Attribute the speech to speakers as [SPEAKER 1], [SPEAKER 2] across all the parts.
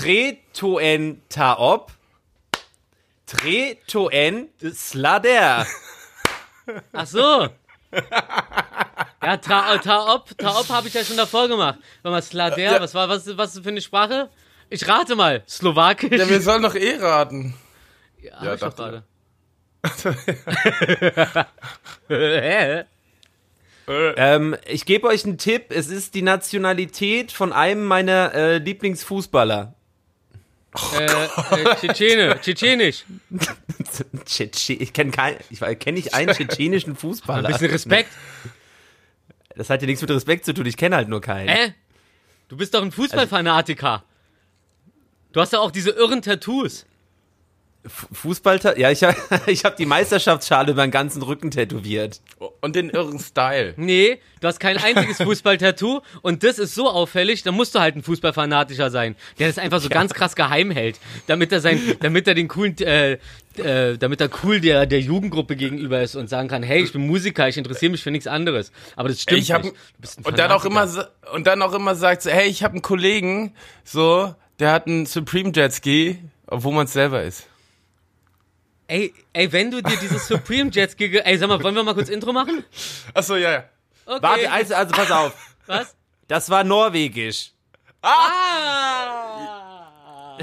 [SPEAKER 1] Tretoen Taop. Tretoen Slader.
[SPEAKER 2] Ach so. Ja, Ta- Taop, Taop habe ich ja schon davor gemacht. Warte mal, Slader, was war, was, was für eine Sprache? Ich rate mal, Slowakisch.
[SPEAKER 3] Ja, wir sollen doch eh raten.
[SPEAKER 2] Ja,
[SPEAKER 3] Ja,
[SPEAKER 2] ich doch gerade. Hä?
[SPEAKER 1] Ähm, ich gebe euch einen Tipp. Es ist die Nationalität von einem meiner äh, Lieblingsfußballer.
[SPEAKER 2] Äh, äh, Tschetschene, Tschetschenisch.
[SPEAKER 1] Tschetsche ich kenne keinen, ich kenne nicht einen tschetschenischen
[SPEAKER 2] Ein
[SPEAKER 1] Fußballer.
[SPEAKER 2] bisschen Respekt.
[SPEAKER 1] Das hat ja nichts mit Respekt zu tun. Ich kenne halt nur keinen.
[SPEAKER 2] Hä? Du bist doch ein Fußballfanatiker. Du hast ja auch diese irren Tattoos.
[SPEAKER 1] Fußball, ja, ich habe ich hab die Meisterschaftsschale über den ganzen Rücken tätowiert.
[SPEAKER 3] Und den irren Style.
[SPEAKER 2] Nee, du hast kein einziges Fußballtattoo und das ist so auffällig, dann musst du halt ein Fußballfanatischer sein, der das einfach so ganz krass geheim hält, damit er sein, damit er den coolen, äh, äh, damit er cool der, der Jugendgruppe gegenüber ist und sagen kann, hey, ich bin Musiker, ich interessiere mich für nichts anderes. Aber das stimmt
[SPEAKER 3] Ich hab,
[SPEAKER 2] nicht. Du bist ein
[SPEAKER 3] und dann auch immer und dann auch immer sagt, so, hey, ich habe einen Kollegen, so, der hat einen Supreme Jetski, obwohl man es selber ist.
[SPEAKER 2] Ey, ey, wenn du dir dieses Supreme Jetski, ge- ey, sag mal, wollen wir mal kurz Intro machen?
[SPEAKER 3] Achso, ja, ja.
[SPEAKER 2] Okay.
[SPEAKER 1] Warte, also, also pass auf.
[SPEAKER 2] Was?
[SPEAKER 1] Das war norwegisch.
[SPEAKER 2] Ah!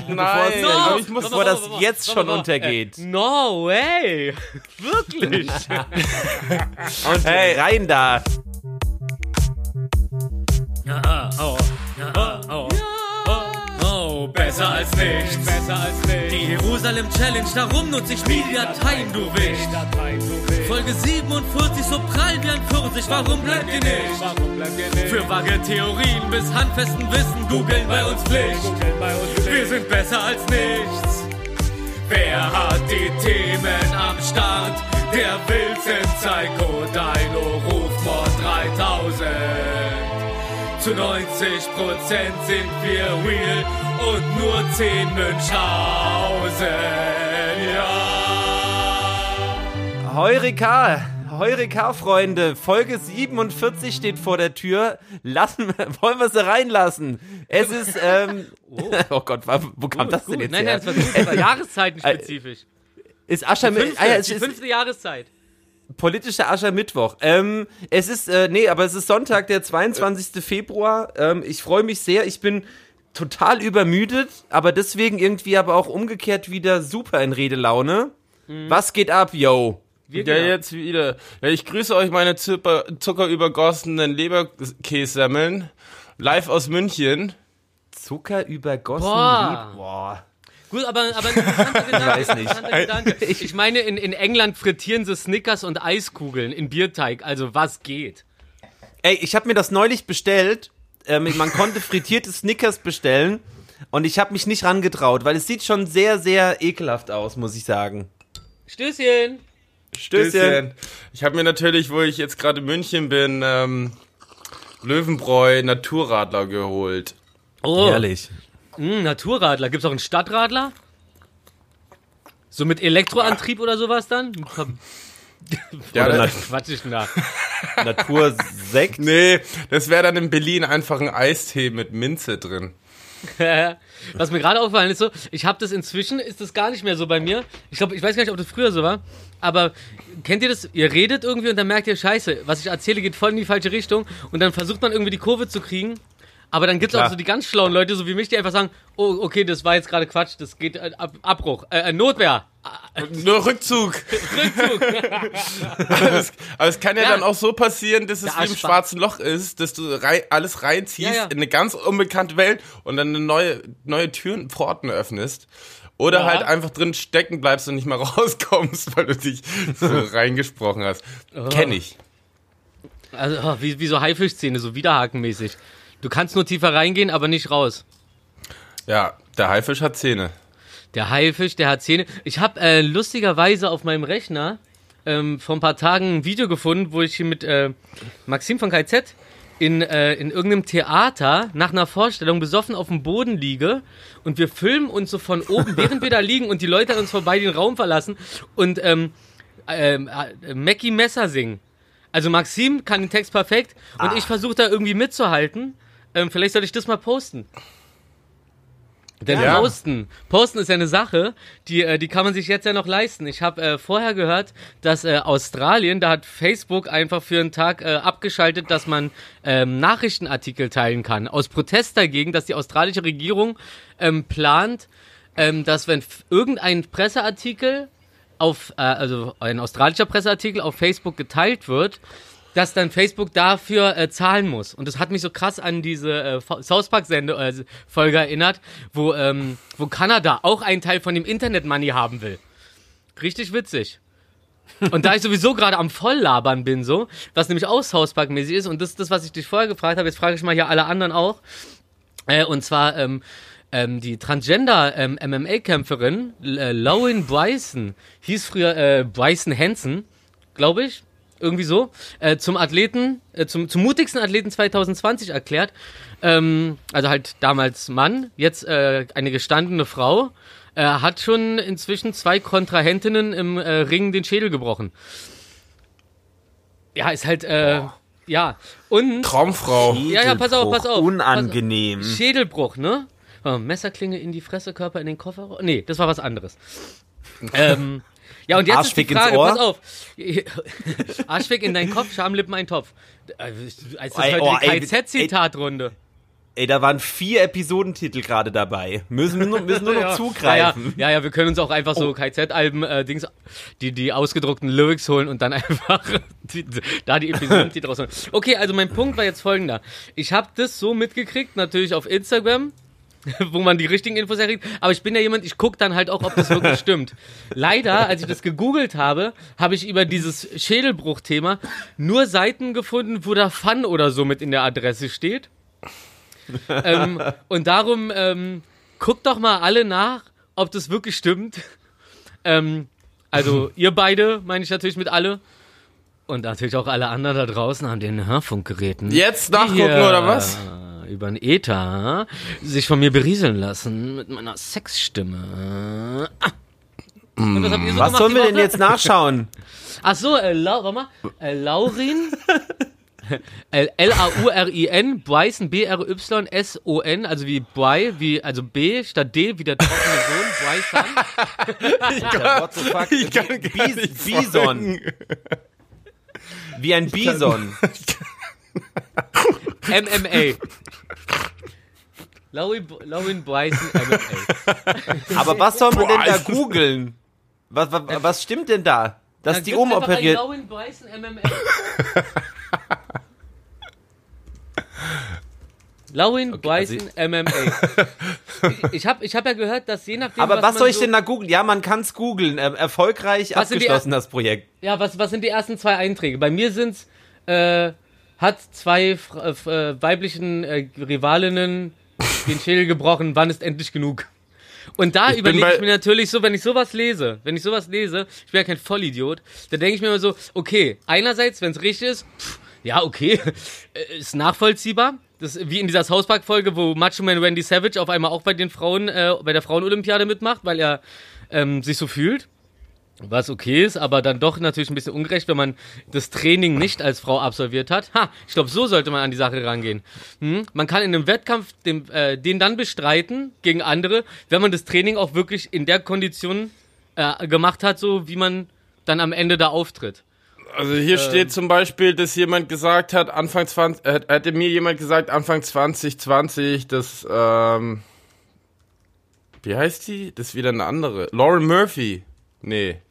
[SPEAKER 3] Nein,
[SPEAKER 2] No!
[SPEAKER 3] aber ich muss
[SPEAKER 1] Bevor das jetzt schon untergeht.
[SPEAKER 2] Äh, No way! Wirklich?
[SPEAKER 1] Und hey, rein da.
[SPEAKER 2] Oh, besser als nichts. Besser als nichts. Die Jerusalem Challenge, darum nutze ich die Dateien, du Wicht. Folge 47, so prall wie ein Pfirsich, warum bleibt ihr nicht? Für vage Theorien bis handfesten Wissen, googeln bei uns Pflicht. Wir sind besser als nichts. Wer hat die Themen am Start? Der Wilson Psycho Zu 90% sind wir real und nur 10 Münchhausen. Ja.
[SPEAKER 1] Heureka, Heureka, Freunde. Folge 47 steht vor der Tür. Lassen, wollen wir sie reinlassen? Es ist, ähm, oh, Gott, wa- wo kam das denn jetzt
[SPEAKER 2] Nein,
[SPEAKER 1] her?
[SPEAKER 2] nein, das war gut, das war jahreszeitenspezifisch.
[SPEAKER 1] ist Aschermittwoch.
[SPEAKER 2] Fünfte,
[SPEAKER 1] Ah, ja, es
[SPEAKER 2] die
[SPEAKER 1] ist
[SPEAKER 2] fünfte Jahreszeit.
[SPEAKER 1] Politischer Aschermittwoch. Ähm, es ist, äh, nee, aber es ist Sonntag, der 22. Februar. Ähm, ich freue mich sehr. Ich bin total übermüdet, aber deswegen irgendwie aber auch umgekehrt wieder super in Redelaune. Was geht ab, yo?
[SPEAKER 2] Wir
[SPEAKER 3] Ja,
[SPEAKER 2] genau.
[SPEAKER 3] jetzt wieder. Ja, ich grüße euch meine Zucker, zuckerübergossenen Leberkässemmeln. Live aus München.
[SPEAKER 1] Zucker übergossen.
[SPEAKER 2] Boah.
[SPEAKER 1] Boah.
[SPEAKER 2] Gut, aber, aber ein interessanter Gedanke.
[SPEAKER 1] weiß nicht.
[SPEAKER 2] Gedanke. Ich meine, in, in England frittieren sie Snickers und Eiskugeln in Bierteig. Also was geht?
[SPEAKER 1] Ey, ich habe mir das neulich bestellt. Ähm, man konnte frittierte Snickers bestellen. Und ich habe mich nicht rangetraut, weil es sieht schon sehr, sehr ekelhaft aus, muss ich sagen.
[SPEAKER 2] Stößchen.
[SPEAKER 1] Stößchen.
[SPEAKER 3] Ich habe mir natürlich, wo ich jetzt gerade in München bin, ähm, Löwenbräu Naturradler geholt.
[SPEAKER 2] Oh,
[SPEAKER 1] Ehrlich.
[SPEAKER 2] Mh, Naturradler. Gibt's auch einen Stadtradler? So mit Elektroantrieb oder sowas dann?
[SPEAKER 3] Ja,
[SPEAKER 1] Oder
[SPEAKER 2] Quatsch ich nach.
[SPEAKER 1] Natursekt.
[SPEAKER 3] nee, das wäre dann in Berlin einfach ein Eistee mit Minze drin.
[SPEAKER 2] Was mir gerade aufgefallen ist, so, ich habe das inzwischen, ist das gar nicht mehr so bei mir. Ich glaube, ich weiß gar nicht, ob das früher so war, aber kennt ihr das? Ihr redet irgendwie und dann merkt ihr, scheiße, was ich erzähle, geht voll in die falsche Richtung und dann versucht man irgendwie die Kurve zu kriegen. Aber dann gibt's auch
[SPEAKER 3] Klar.
[SPEAKER 2] so die ganz schlauen Leute, so wie mich, die einfach sagen, oh, okay, das war jetzt gerade Quatsch, das geht äh, Ab Abbruch, äh, äh, Notwehr,
[SPEAKER 3] Nur Rückzug.
[SPEAKER 2] Rückzug.
[SPEAKER 3] Aber es, aber es kann ja,
[SPEAKER 2] Ja.
[SPEAKER 3] dann auch so passieren, dass es
[SPEAKER 2] Der
[SPEAKER 3] wie im schwarzen Loch ist, dass du rei alles reinziehst
[SPEAKER 2] Ja, ja.
[SPEAKER 3] in eine ganz unbekannte Welt und dann eine neue, neue Türen, Pforten öffnest. Oder
[SPEAKER 2] Ja.
[SPEAKER 3] halt einfach drin stecken bleibst und nicht mehr rauskommst, weil du dich so reingesprochen hast. Kenn ich.
[SPEAKER 2] Also, oh, wie, wie so Haifischszene, so widerhakenmäßig. Du kannst nur tiefer reingehen, aber nicht raus.
[SPEAKER 3] Ja, der Haifisch hat Zähne.
[SPEAKER 2] Der Haifisch, der hat Zähne. Ich habe äh, lustigerweise auf meinem Rechner ähm, vor ein paar Tagen ein Video gefunden, wo ich hier mit äh, Maxim von KZ in, äh, in irgendeinem Theater nach einer Vorstellung besoffen auf dem Boden liege und wir filmen uns so von oben, während wir da liegen und die Leute an uns vorbei den Raum verlassen und ähm, ähm, äh, Mackie Messer singen. Also Maxim kann den Text perfekt und ich versuche da irgendwie mitzuhalten. Ähm, vielleicht sollte ich das mal posten. Denn
[SPEAKER 3] Ja.
[SPEAKER 2] Posten, Posten ist ja eine Sache, die, äh, die kann man sich jetzt ja noch leisten. Ich habe äh, vorher gehört, dass äh, Australien, da hat Facebook einfach für einen Tag äh, abgeschaltet, dass man ähm, Nachrichtenartikel teilen kann. Aus Protest dagegen, dass die australische Regierung ähm, plant, ähm, dass wenn irgendein Presseartikel auf, äh, also ein australischer Presseartikel auf Facebook geteilt wird, dass dann Facebook dafür äh, zahlen muss. Und das hat mich so krass an diese äh, South Park Sende äh, Folge erinnert, wo ähm, wo Kanada auch einen Teil von dem Internet Money haben will. Richtig witzig. Und da ich sowieso gerade am Volllabern bin, so, was nämlich auch South Park mäßig ist, und das ist das, was ich dich vorher gefragt habe, jetzt frage ich mal hier alle anderen auch. Äh, und zwar ähm, ähm, die Transgender ähm, MMA-Kämpferin äh, Lowen Bryson, hieß früher äh, Bryson Hansen, glaube ich, irgendwie so, äh, zum Athleten, äh, zum, zum mutigsten Athleten 2020 erklärt. Ähm, also halt damals Mann, jetzt äh, eine gestandene Frau, äh, hat schon inzwischen zwei Kontrahentinnen im äh, Ring den Schädel gebrochen. Ja, ist halt, äh, ja. Und
[SPEAKER 3] Traumfrau.
[SPEAKER 2] Ja, ja, pass auf, pass auf.
[SPEAKER 1] Unangenehm.
[SPEAKER 2] Schädelbruch, ne? Messerklinge in die Fresse, Körper in den Kofferraum. Nee, das war was anderes. ähm, ja, und jetzt
[SPEAKER 1] Arschfick
[SPEAKER 2] ist die Frage, pass auf. Arschfick in deinen Kopf, Schamlippen ein Topf. Äh, Als das
[SPEAKER 1] Ey,
[SPEAKER 2] heute
[SPEAKER 1] oh,
[SPEAKER 2] die KZ-Zitatrunde.
[SPEAKER 1] Ey, da waren vier Episodentitel gerade dabei. Müssen wir nur, müssen nur noch zugreifen.
[SPEAKER 2] Ja, ja, ja, wir können uns auch einfach so KZ-Alben, äh, Dings, die, die ausgedruckten Lyrics holen und dann einfach die, da die Episodentitel rausholen. Okay, also mein Punkt war jetzt folgender. Ich habe das so mitgekriegt, natürlich auf Instagram, wo man die richtigen Infos erregt, aber ich bin ja jemand, ich gucke dann halt auch, ob das wirklich stimmt. Leider, als ich das gegoogelt habe, habe ich über dieses Schädelbruch-Thema nur Seiten gefunden, wo da Fun oder so mit in der Adresse steht. ähm, und darum ähm, guckt doch mal alle nach, ob das wirklich stimmt. Ähm, also ihr beide, meine ich natürlich mit alle. Und natürlich auch alle anderen da draußen an den Hörfunkgeräten.
[SPEAKER 3] Jetzt nachgucken
[SPEAKER 2] hier,
[SPEAKER 3] oder was?
[SPEAKER 2] Äh, Über den Ether sich von mir berieseln lassen mit meiner Sexstimme. Ah. Und was so
[SPEAKER 1] Was sollen wir denn jetzt nachschauen?
[SPEAKER 2] Ach so, äh, Lau, warte mal. Äh, Laurin. L- L-A-U-R-I-N, Bryson, B-R-Y-S-O-N, also wie Bry, wie, also B statt D, wie der trockene Sohn, Bryson.
[SPEAKER 1] Alter, what the fuck?
[SPEAKER 3] Ich kann gar
[SPEAKER 1] Bis,
[SPEAKER 3] nicht
[SPEAKER 1] Bison.
[SPEAKER 3] folgen.
[SPEAKER 1] Wie ein Bison.
[SPEAKER 2] MMA. Laurin, Laurin Bryson, MMA.
[SPEAKER 1] Aber was soll man denn da googeln? Was, was, was stimmt denn da? Dass
[SPEAKER 2] Dann
[SPEAKER 1] die
[SPEAKER 2] ein
[SPEAKER 1] umoperiert.
[SPEAKER 2] Laurin Bryson, MMA. Laurin Bryson, MMA. Ich, ich habe ich hab ja gehört, dass je nachdem,
[SPEAKER 1] Aber was,
[SPEAKER 2] man
[SPEAKER 1] soll ich
[SPEAKER 2] so,
[SPEAKER 1] denn da googeln? Ja, man kann's googeln. Ähm, erfolgreich
[SPEAKER 2] Was sind die
[SPEAKER 1] abgeschlossen, das Projekt.
[SPEAKER 2] Ja, was, was sind die ersten zwei Einträge? Bei mir sind's, äh, hat zwei äh, äh, weiblichen äh, Rivalinnen den Schädel gebrochen, wann ist endlich genug? Und da überlege ich mir natürlich so, wenn ich sowas lese, wenn ich sowas lese, ich bin ja kein Vollidiot, dann denke ich mir immer so, okay, einerseits, wenn es richtig ist, pff, ja, okay, äh, ist nachvollziehbar. Das ist wie in dieser South Park Folge, wo Macho Man Randy Savage auf einmal auch bei den Frauen, äh, bei der Frauenolympiade mitmacht, weil er ähm, sich so fühlt. Was okay ist, aber dann doch natürlich ein bisschen ungerecht, wenn man das Training nicht als Frau absolviert hat. Ha, ich glaube, so sollte man an die Sache rangehen. Hm? Man kann in einem Wettkampf den, äh, den dann bestreiten gegen andere, wenn man das Training auch wirklich in der Kondition äh, gemacht hat, so wie man dann am Ende da auftritt.
[SPEAKER 3] Also hier steht zum Beispiel, dass jemand gesagt hat, Anfang 20, äh, hätte mir jemand gesagt, Anfang 2020, dass, ähm, wie heißt die? Das ist wieder eine andere. Lauren Murphy. Nee.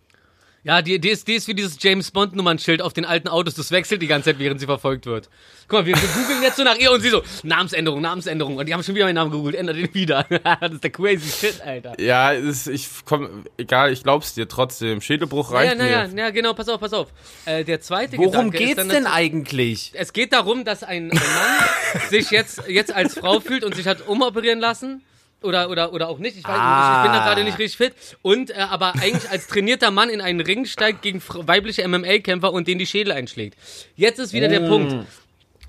[SPEAKER 2] Ja, die, die, ist, die ist wie dieses James Bond Nummernschild auf den alten Autos. Das wechselt die ganze Zeit, während sie verfolgt wird. Guck mal, wir, wir googeln jetzt so nach ihr und sie so, Namensänderung, Namensänderung. Und die haben schon wieder meinen Namen gegoogelt, ändert den wieder. das ist der crazy shit, Alter.
[SPEAKER 3] Ja, ist, ich komm, egal, ich glaub's dir trotzdem. Schädelbruch
[SPEAKER 2] Ja,
[SPEAKER 3] reicht
[SPEAKER 2] naja,
[SPEAKER 3] mir.
[SPEAKER 2] naja, genau, pass auf, pass auf. Äh, der zweite
[SPEAKER 1] Worum
[SPEAKER 2] Gedanke
[SPEAKER 1] geht's
[SPEAKER 2] ist dann
[SPEAKER 1] denn eigentlich?
[SPEAKER 2] Es geht darum, dass ein, ein Mann sich jetzt, jetzt als Frau fühlt und sich hat umoperieren lassen. Oder, oder, oder auch nicht. Ich weiß nicht, ich, bin da
[SPEAKER 1] Ah.
[SPEAKER 2] gerade nicht richtig fit. Und äh, aber eigentlich als trainierter Mann in einen Ring steigt gegen weibliche MMA-Kämpfer und denen die Schädel einschlägt. Jetzt ist wieder der Punkt.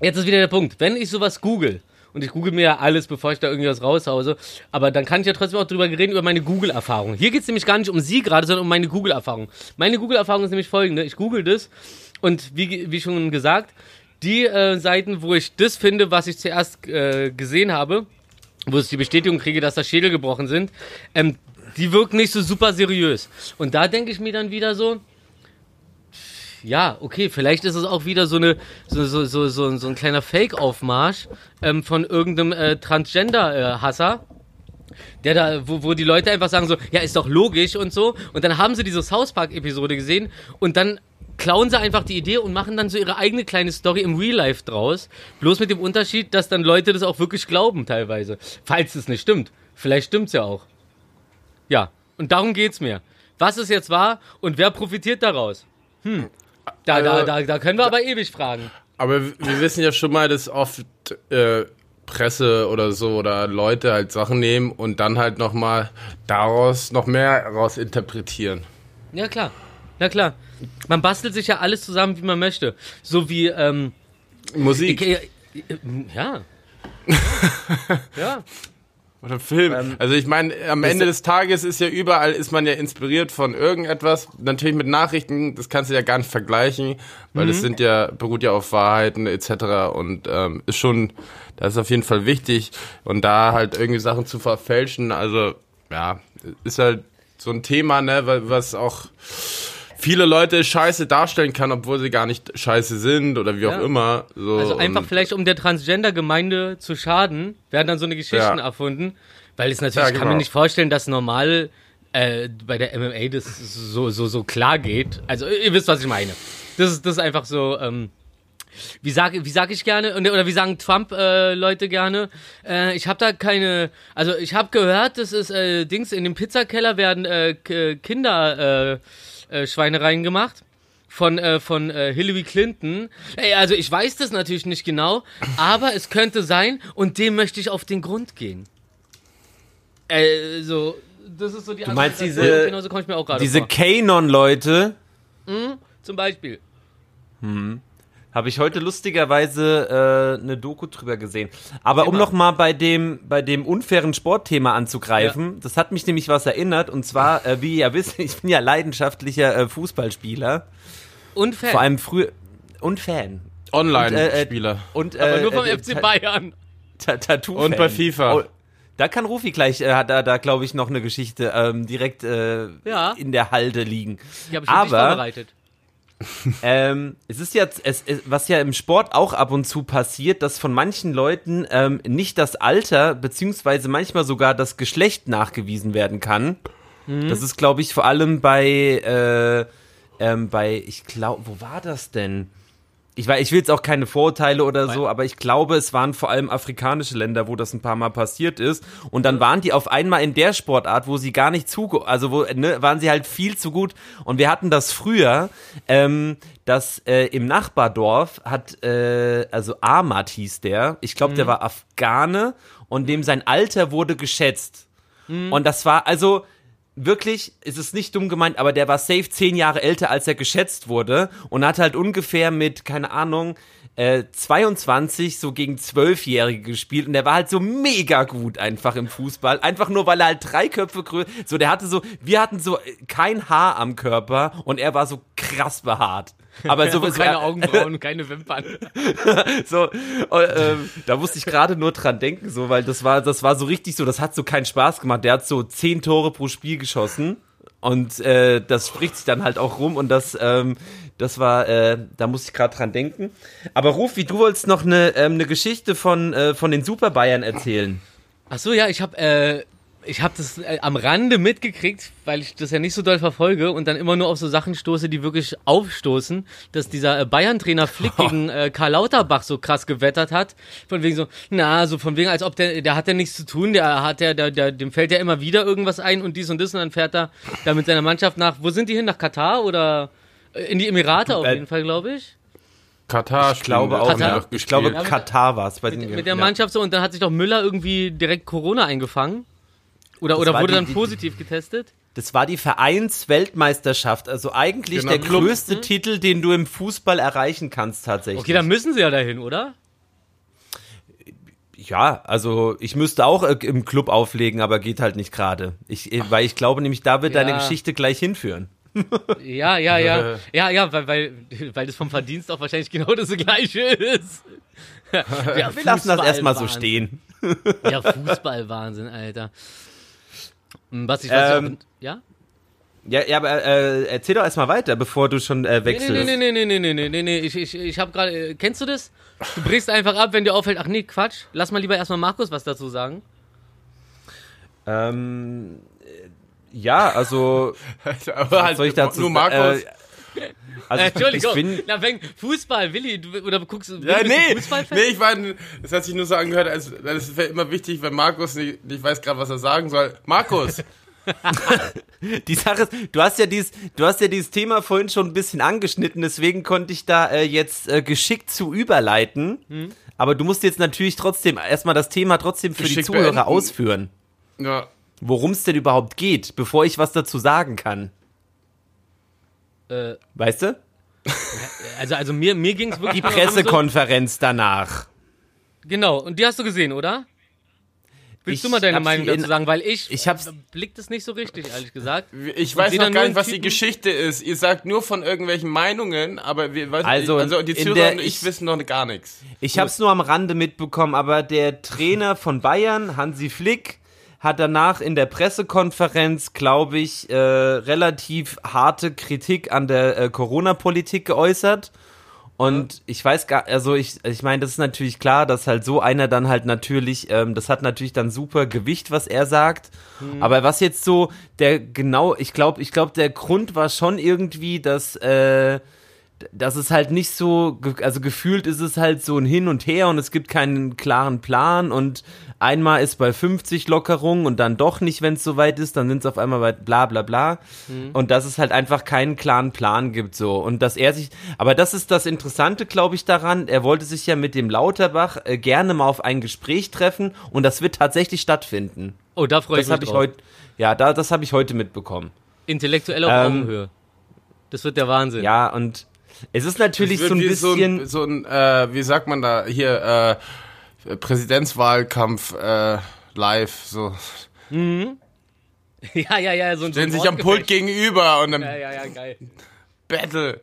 [SPEAKER 2] Jetzt ist wieder der Punkt. Wenn ich sowas google, und ich google mir ja alles, bevor ich da irgendwas raushause, aber dann kann ich ja trotzdem auch drüber reden, über meine Google-Erfahrung. Hier geht's nämlich gar nicht um Sie gerade, sondern um meine Google-Erfahrung. Meine Google-Erfahrung ist nämlich folgende. Ich google das und wie, wie schon gesagt, die äh, Seiten, wo ich das finde, was ich zuerst äh, gesehen habe, wo ich die Bestätigung kriege, dass da Schädel gebrochen sind, ähm, die wirken nicht so super seriös. Und da denke ich mir dann wieder so, ja, okay, vielleicht ist es auch wieder so eine so, so, so, so, so ein kleiner Fake-Aufmarsch ähm, von irgendeinem äh, Transgender-Hasser. Der da, wo, wo die Leute einfach sagen so, ja, ist doch logisch und so. Und dann haben sie diese South Park-Episode gesehen und dann klauen sie einfach die Idee und machen dann so ihre eigene kleine Story im Real Life draus. Bloß mit dem Unterschied, dass dann Leute das auch wirklich glauben teilweise. Falls es nicht stimmt. Vielleicht stimmt's ja auch. Ja, und darum geht's mir. Was es jetzt war und wer profitiert daraus? Hm. Da, da,
[SPEAKER 3] Also-
[SPEAKER 2] da, da können wir aber ewig fragen.
[SPEAKER 3] Aber wir wissen ja schon mal, dass oft äh, Presse oder so oder Leute halt Sachen nehmen und dann halt nochmal daraus noch mehr raus interpretieren.
[SPEAKER 2] Ja, klar. Na klar. Man bastelt sich ja alles zusammen, wie man möchte. So wie, ähm,
[SPEAKER 3] Musik
[SPEAKER 2] ich, äh, ja. ja.
[SPEAKER 3] oder Film.
[SPEAKER 1] Ähm,
[SPEAKER 3] also ich meine, am Ende des Tages ist ja überall, ist man ja inspiriert von irgendetwas. Natürlich mit Nachrichten, das kannst du ja gar nicht vergleichen, weil
[SPEAKER 1] Mhm.
[SPEAKER 3] das sind ja, beruht ja auf Wahrheiten etc. Und ähm, ist schon, das ist auf jeden Fall wichtig. Und da halt irgendwie Sachen zu verfälschen, also ja, ist halt so ein Thema, ne, wa- was auch viele Leute scheiße darstellen kann, obwohl sie gar nicht scheiße sind oder wie auch
[SPEAKER 2] Ja.
[SPEAKER 3] immer. So,
[SPEAKER 2] Also einfach vielleicht, um der Transgender-Gemeinde zu schaden, werden dann so eine Geschichten
[SPEAKER 3] Ja.
[SPEAKER 2] erfunden. Weil es natürlich,
[SPEAKER 3] Ja,
[SPEAKER 2] ich kann
[SPEAKER 3] genau.
[SPEAKER 2] mir nicht vorstellen, dass normal äh, bei der MMA das so, so, so klar geht. Also ihr wisst, was ich meine. Das ist, das ist einfach so, ähm, wie sage wie sag ich gerne, oder wie sagen Trump-Leute gerne, äh, ich habe da keine, also ich habe gehört, das ist, äh, Dings, in dem Pizzakeller werden äh, Kinder, äh, äh, Schweinereien gemacht von, äh, von äh, Hillary Clinton. Ey, also ich weiß das natürlich nicht genau, aber es könnte sein und dem möchte ich auf den Grund gehen. Äh, so, das ist so die Du
[SPEAKER 1] meinst diese-
[SPEAKER 2] Genauso komme ich mir auch gerade
[SPEAKER 1] Diese
[SPEAKER 2] vor.
[SPEAKER 1] Kanon-Leute
[SPEAKER 2] Zum Beispiel.
[SPEAKER 1] Habe ich heute lustigerweise äh, eine Doku drüber gesehen. Aber um
[SPEAKER 2] Thema.
[SPEAKER 1] noch mal bei dem bei dem unfairen Sportthema anzugreifen, das hat mich nämlich was erinnert und zwar, äh, wie ihr ja wisst, ich bin ja leidenschaftlicher äh, Fußballspieler,
[SPEAKER 2] Und Fan.
[SPEAKER 1] vor allem früher und Fan.
[SPEAKER 3] Online-Spieler.
[SPEAKER 1] Und, äh,
[SPEAKER 2] aber nur vom
[SPEAKER 1] äh,
[SPEAKER 2] FC Bayern.
[SPEAKER 1] Ta Tattoo
[SPEAKER 3] Und bei FIFA.
[SPEAKER 1] Oh, da kann Rufi gleich, äh, hat da, da glaube ich, noch eine Geschichte ähm, direkt äh,
[SPEAKER 2] Ja.
[SPEAKER 1] in der Halde liegen.
[SPEAKER 2] Die habe ich schon nicht
[SPEAKER 1] Aber
[SPEAKER 2] vorbereitet.
[SPEAKER 1] Ähm, es ist jetzt, es, es, was ja im Sport auch ab und zu passiert, dass von manchen Leuten ähm, nicht das Alter beziehungsweise manchmal sogar das Geschlecht nachgewiesen werden kann.
[SPEAKER 2] Mhm.
[SPEAKER 1] Das ist, glaube ich, vor allem bei, äh, ähm, bei, ich glaube, wo war das denn? Ich, weiß, ich will jetzt auch keine Vorurteile oder so, aber ich glaube, es waren vor allem afrikanische Länder, wo das ein paar Mal passiert ist. Und dann waren die auf einmal in der Sportart, wo sie gar nicht zu, also wo, ne, waren sie halt viel zu gut. Und wir hatten das früher, ähm, dass äh, im Nachbardorf hat, äh, also Ahmad hieß der, ich glaube, der war Afghane und dem sein Alter wurde geschätzt. Und das war, also, wirklich, ist es nicht dumm gemeint, aber der war safe zehn Jahre älter, als er geschätzt wurde und hat halt ungefähr mit, keine Ahnung, äh, 22 so gegen Zwölfjährige gespielt und der war halt so mega gut einfach im Fußball. Einfach nur, weil er halt drei Köpfe größer, so der hatte so, wir hatten so kein Haar am Körper und er war so krass behaart. Aber so
[SPEAKER 2] keine Augenbrauen und keine Wimpern.
[SPEAKER 1] so, und, ähm, da musste ich gerade nur dran denken, so, weil das war, das war so richtig so, das hat so keinen Spaß gemacht. Der hat so zehn Tore pro Spiel geschossen und äh, das spricht sich dann halt auch rum und das, ähm, das war, äh, da musste ich gerade dran denken. Aber Rufi, du wolltest noch eine, ähm, eine Geschichte von, äh, von den Super Bayern erzählen.
[SPEAKER 2] Ach so, ja, ich habe äh, ich habe das äh, am Rande mitgekriegt, weil ich das ja nicht so doll verfolge und dann immer nur auf so Sachen stoße, die wirklich aufstoßen, dass dieser äh, Bayern-Trainer Flick gegen äh, Karl Lauterbach so krass gewettert hat. Von wegen so, na, so von wegen, als ob der, der hat ja nichts zu tun, der hat ja, der, der, dem fällt ja immer wieder irgendwas ein und dies und das und dann fährt er da mit seiner Mannschaft nach, wo sind die hin? Nach Katar oder äh, in die Emirate auf jeden Fall, glaube ich.
[SPEAKER 3] Katar
[SPEAKER 1] Ich glaube auch,
[SPEAKER 2] Katar.
[SPEAKER 1] Ich glaube, Katar war es.
[SPEAKER 2] Mit, mit der Mannschaft so und dann hat sich doch Müller irgendwie direkt Corona eingefangen. Oder, oder wurde
[SPEAKER 1] die-
[SPEAKER 2] dann
[SPEAKER 1] die-
[SPEAKER 2] positiv getestet?
[SPEAKER 1] Das war die Vereinsweltmeisterschaft, also eigentlich
[SPEAKER 3] Genau,
[SPEAKER 1] der
[SPEAKER 3] Club.
[SPEAKER 1] größte Titel, den du im Fußball erreichen kannst tatsächlich.
[SPEAKER 2] Okay, dann müssen sie ja dahin, oder?
[SPEAKER 1] Ja, also ich müsste auch äh, im Club auflegen, aber geht halt nicht gerade. Ich, äh, weil ich glaube nämlich, da wird deine
[SPEAKER 2] Ja.
[SPEAKER 1] Geschichte gleich hinführen.
[SPEAKER 2] Ja, ja, ja. Ja, ja, weil, weil, weil das vom Verdienst auch wahrscheinlich genau das gleiche ist. Ja,
[SPEAKER 1] Wir lassen das erstmal so stehen.
[SPEAKER 2] Ja, Fußballwahnsinn, Alter. Hm, Was ich, was
[SPEAKER 1] Ähm,
[SPEAKER 2] ich auch, ja?
[SPEAKER 1] Ja, ja, aber äh, erzähl doch erstmal weiter, bevor du schon äh,
[SPEAKER 2] Nee,
[SPEAKER 1] wechselst.
[SPEAKER 2] nee, nee, nee, nee, nee, nee, nee, nee, nee, ich, ich, ich hab gerade, äh, kennst du das? Du brichst einfach ab, wenn dir auffällt, ach nee, Quatsch, lass mal lieber erstmal Markus was dazu sagen.
[SPEAKER 1] Ähm, äh, ja, also
[SPEAKER 3] Aber halt
[SPEAKER 1] soll ich dazu
[SPEAKER 3] nur Markus.
[SPEAKER 1] Äh, also
[SPEAKER 2] Äh, Entschuldigung,
[SPEAKER 1] ich bin,
[SPEAKER 2] na, wenn, Fußball, Willi, du, oder guckst du,
[SPEAKER 3] ja,
[SPEAKER 2] bist du
[SPEAKER 3] nee,
[SPEAKER 2] Fußballfan?
[SPEAKER 3] nee, ich war, das hat sich nur so angehört, als, das wäre immer wichtig, wenn Markus nicht, nicht weiß gerade, was er sagen soll. Markus,
[SPEAKER 1] die Sache ist, du hast ja dieses, du hast ja dieses Thema vorhin schon ein bisschen angeschnitten, deswegen konnte ich da äh, jetzt äh, geschickt zu überleiten.
[SPEAKER 3] Hm.
[SPEAKER 1] Aber du musst jetzt natürlich trotzdem erstmal das Thema trotzdem für die
[SPEAKER 3] Geschickt
[SPEAKER 1] Zuhörer
[SPEAKER 3] beenden.
[SPEAKER 1] ausführen,
[SPEAKER 3] ja,
[SPEAKER 1] worum es denn überhaupt geht, bevor ich was dazu sagen kann.
[SPEAKER 2] Äh,
[SPEAKER 1] Weißt du?
[SPEAKER 2] also, also mir, mir ging's wirklich
[SPEAKER 1] Die Pressekonferenz danach.
[SPEAKER 2] So, genau, und die hast du gesehen, oder? Willst
[SPEAKER 1] Ich
[SPEAKER 2] du mal deine Meinung dazu sagen? Weil ich,
[SPEAKER 1] Ich hab's-
[SPEAKER 2] blickt es nicht so richtig, ehrlich gesagt.
[SPEAKER 3] ich weiß noch gar nicht, was die
[SPEAKER 2] Typen-
[SPEAKER 3] Geschichte ist. Ihr sagt nur von irgendwelchen Meinungen, aber wir, weiß,
[SPEAKER 1] Also,
[SPEAKER 3] also die Zuhörer
[SPEAKER 1] der-
[SPEAKER 3] und ich,
[SPEAKER 1] ich-
[SPEAKER 3] wissen noch gar nichts.
[SPEAKER 1] Ich habe es nur am Rande mitbekommen, aber der Trainer von Bayern, Hansi Flick, hat danach in der Pressekonferenz, glaube ich, äh, relativ harte Kritik an der äh, Corona-Politik geäußert. Und ich weiß gar, also ich, ich meine, das ist natürlich klar, dass halt so einer dann halt natürlich, ähm, das hat natürlich dann super Gewicht, was er sagt. Aber was jetzt so der genau, ich glaube, ich glaube, der Grund war schon irgendwie, dass äh, dass es halt nicht so, also gefühlt ist es halt so ein Hin und Her und es gibt keinen klaren Plan und einmal ist bei 50 Lockerungen und dann doch nicht, wenn es soweit ist, dann sind es auf einmal bei bla bla bla und dass es halt einfach keinen klaren Plan gibt so und dass er sich, aber das ist das Interessante, glaube ich, daran, er wollte sich ja mit dem Lauterbach äh, gerne mal auf ein Gespräch treffen und das wird tatsächlich stattfinden.
[SPEAKER 2] Oh, da freue ich
[SPEAKER 1] Das
[SPEAKER 2] mich
[SPEAKER 1] ich ja, da, das habe ich heute mitbekommen.
[SPEAKER 2] Intellektuell auf
[SPEAKER 1] Ähm,
[SPEAKER 2] Augenhöhe. Das wird der Wahnsinn.
[SPEAKER 1] Ja, und es ist natürlich
[SPEAKER 3] Es
[SPEAKER 1] so ein
[SPEAKER 3] wie
[SPEAKER 1] bisschen...
[SPEAKER 3] so ein, so ein äh, wie sagt man da, hier, äh, Präsidentswahlkampf äh, live, so.
[SPEAKER 2] ja, ja, ja, so ein
[SPEAKER 3] Stellen sich am Pult gegenüber und dann
[SPEAKER 2] Ja, ja, ja, geil.
[SPEAKER 3] Battle.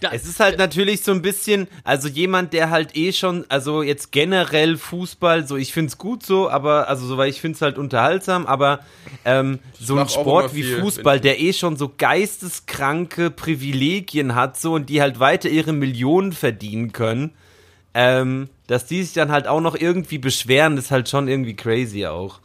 [SPEAKER 2] Da,
[SPEAKER 1] Es ist halt natürlich so ein bisschen, also jemand, der halt eh schon, also jetzt generell Fußball, so ich find's gut so, aber, also so, weil ich find's halt unterhaltsam, aber ähm, so ein Sport wie
[SPEAKER 3] viel,
[SPEAKER 1] Fußball, der eh schon so geisteskranke Privilegien hat, so und die halt weiter ihre Millionen verdienen können, ähm, dass die sich dann halt auch noch irgendwie beschweren, ist halt schon irgendwie crazy auch.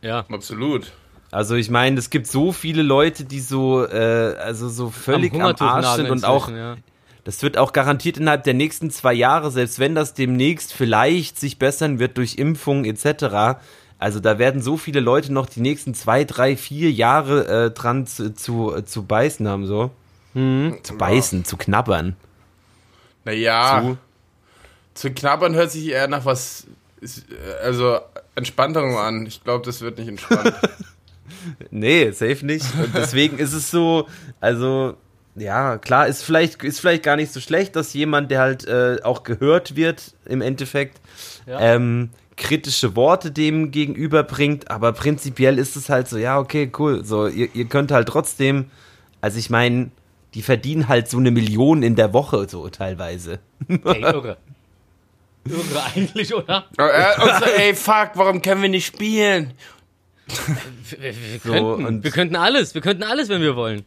[SPEAKER 2] ja.
[SPEAKER 3] Absolut.
[SPEAKER 1] Also ich meine, es gibt so viele Leute, die so, äh, also so völlig am,
[SPEAKER 2] Hungertuch
[SPEAKER 1] Arsch sind und auch,
[SPEAKER 2] ja.
[SPEAKER 1] das wird auch garantiert innerhalb der nächsten zwei Jahre, selbst wenn das demnächst vielleicht sich bessern wird durch Impfungen etc. Also da werden so viele Leute noch die nächsten zwei, drei, vier Jahre äh, dran zu, zu, zu beißen haben, so. Zu beißen, zu knabbern.
[SPEAKER 3] Naja,
[SPEAKER 1] Zu.
[SPEAKER 3] zu knabbern hört sich eher nach was, äh, also Entspannung an. Ich glaube, das wird nicht entspannt.
[SPEAKER 1] Nee, safe nicht. Und deswegen ist es so, also, ja, klar, ist vielleicht, ist vielleicht gar nicht so schlecht, dass jemand, der halt äh, auch gehört wird, im Endeffekt,
[SPEAKER 2] Ja.
[SPEAKER 1] ähm, kritische Worte dem gegenüberbringt, aber prinzipiell ist es halt so, ja, okay, cool. So, ihr, ihr könnt halt trotzdem, also ich meine, die verdienen halt so eine Million in der Woche, so teilweise.
[SPEAKER 2] Ey, irre. Irre eigentlich, oder?
[SPEAKER 3] äh, so, ey, fuck, warum können wir nicht spielen?
[SPEAKER 2] Wir, wir,
[SPEAKER 1] So,
[SPEAKER 2] könnten,
[SPEAKER 1] und-
[SPEAKER 2] wir könnten alles, wir könnten alles, wenn wir wollen.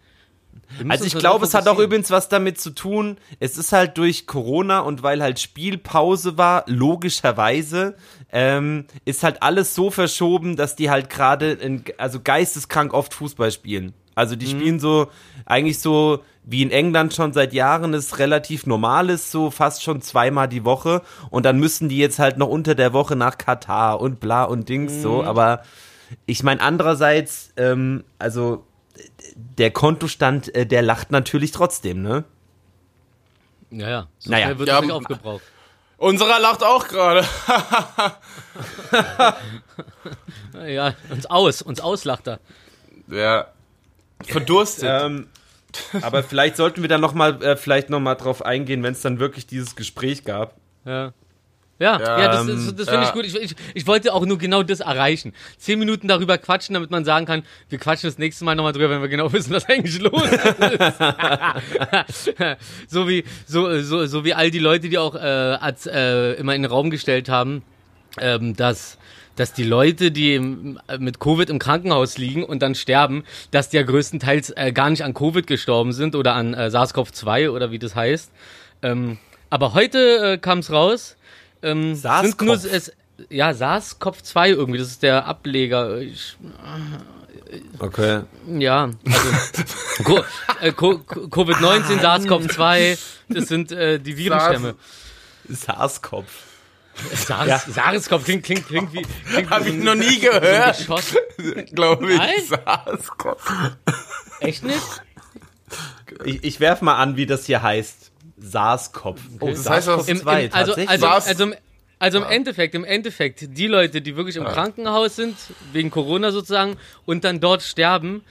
[SPEAKER 2] Wir
[SPEAKER 1] Also ich glaube, es hat auch übrigens was damit zu tun. Es ist halt durch Corona und weil halt Spielpause war, logischerweise, ähm, ist halt alles so verschoben, dass die halt gerade, also geisteskrank oft Fußball spielen. Also
[SPEAKER 2] Mhm.
[SPEAKER 1] die spielen so, eigentlich so, wie in England schon seit Jahren ist relativ normal ist, so fast schon zweimal die Woche. Und dann müssen die jetzt halt noch unter der Woche nach Katar und bla und Dings
[SPEAKER 2] Mhm.
[SPEAKER 1] so. Aber ich meine, andererseits, ähm, also der Kontostand, äh, der lacht natürlich trotzdem, ne?
[SPEAKER 2] Ja, ja. So
[SPEAKER 1] Naja.
[SPEAKER 2] wird
[SPEAKER 3] Ja,
[SPEAKER 2] nicht aufgebraucht.
[SPEAKER 3] Unserer lacht auch gerade.
[SPEAKER 2] Ja, uns aus, uns auslacht er.
[SPEAKER 3] Ja. Verdurstet.
[SPEAKER 1] Ähm, aber vielleicht sollten wir dann noch mal, äh, vielleicht noch mal drauf eingehen, wenn es dann wirklich dieses Gespräch gab.
[SPEAKER 2] Ja. Ja, ja,
[SPEAKER 3] Ja,
[SPEAKER 2] das,
[SPEAKER 3] ähm,
[SPEAKER 2] das, das finde ich
[SPEAKER 3] ja.
[SPEAKER 2] gut. Ich, ich, ich wollte auch nur genau das erreichen. Zehn Minuten darüber quatschen, damit man sagen kann, wir quatschen das nächste Mal nochmal drüber, wenn wir genau wissen, was eigentlich los ist. so wie so, so, so wie all die Leute, die auch äh, als, äh, immer in den Raum gestellt haben, ähm, dass dass die Leute, die im, mit Covid im Krankenhaus liegen und dann sterben, dass die ja größtenteils äh, gar nicht an Covid gestorben sind oder an äh, SARS-CoV-2 oder wie das heißt. Ähm, aber heute äh, kam es raus. Ähm,
[SPEAKER 1] SARS-CoV.
[SPEAKER 2] sind nur, es, ja, SARS-CoV-2 irgendwie, das ist der Ableger. Ich,
[SPEAKER 1] Okay.
[SPEAKER 2] ja, also Co äh, Co Covid-19, SARS-CoV-2, das sind äh, die Virenstämme.
[SPEAKER 1] SARS-Kopf.
[SPEAKER 2] SARS,
[SPEAKER 1] Ja.
[SPEAKER 2] SARS-CoV klingt, klingt, klingt wie. Klingt
[SPEAKER 3] Hab ich
[SPEAKER 2] so
[SPEAKER 3] noch nie
[SPEAKER 2] so
[SPEAKER 3] gehört,
[SPEAKER 2] Geschoss.
[SPEAKER 3] glaube ich. SARS-CoV.
[SPEAKER 2] Echt nicht?
[SPEAKER 1] Ich, ich werf mal an, wie das hier heißt. SARS-Kopf. Oh,
[SPEAKER 3] Das heißt auch-
[SPEAKER 2] Im,
[SPEAKER 1] SARS-CoV-2,
[SPEAKER 2] im, also,
[SPEAKER 1] tatsächlich.
[SPEAKER 2] also, also, im- also im Endeffekt, im Endeffekt, die Leute, die wirklich im Krankenhaus sind, wegen Corona sozusagen, und dann dort sterben,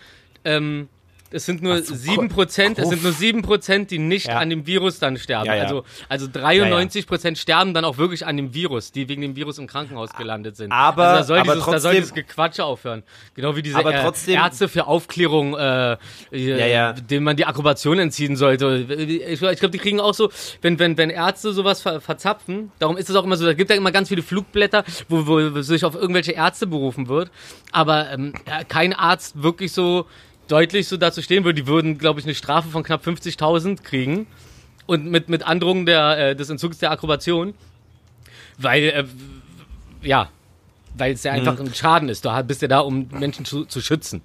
[SPEAKER 2] ähm, es sind nur sieben Prozent, es sind nur sieben Prozent, die nicht
[SPEAKER 1] Ja.
[SPEAKER 2] an dem Virus dann sterben.
[SPEAKER 1] Ja, ja.
[SPEAKER 2] Also, also 93 Prozent sterben dann auch wirklich an dem Virus, die wegen dem Virus im Krankenhaus gelandet sind.
[SPEAKER 1] Aber-
[SPEAKER 2] also da soll,
[SPEAKER 1] aber
[SPEAKER 2] dieses, da soll
[SPEAKER 1] trotzdem-
[SPEAKER 2] dieses Gequatsche aufhören. Genau wie diese äh,
[SPEAKER 1] trotzdem-
[SPEAKER 2] Ärzte für Aufklärung, äh, ja,
[SPEAKER 1] ja.
[SPEAKER 2] denen man die Approbation entziehen sollte. Ich, ich glaube, die kriegen auch so, wenn, wenn, wenn Ärzte sowas ver, verzapfen, darum ist es auch immer so, da gibt ja immer ganz viele Flugblätter, wo, wo sich auf irgendwelche Ärzte berufen wird, aber ähm, ja, kein Arzt wirklich so deutlich so dazu stehen würde. Die würden, glaube ich, eine Strafe von knapp 50.000 kriegen und mit, mit Androhung der, äh, des Entzugs der Approbation, weil, äh, ja, weil es ja einfach
[SPEAKER 1] Mhm.
[SPEAKER 2] ein Schaden ist. Du bist ja da, um Menschen zu, zu schützen.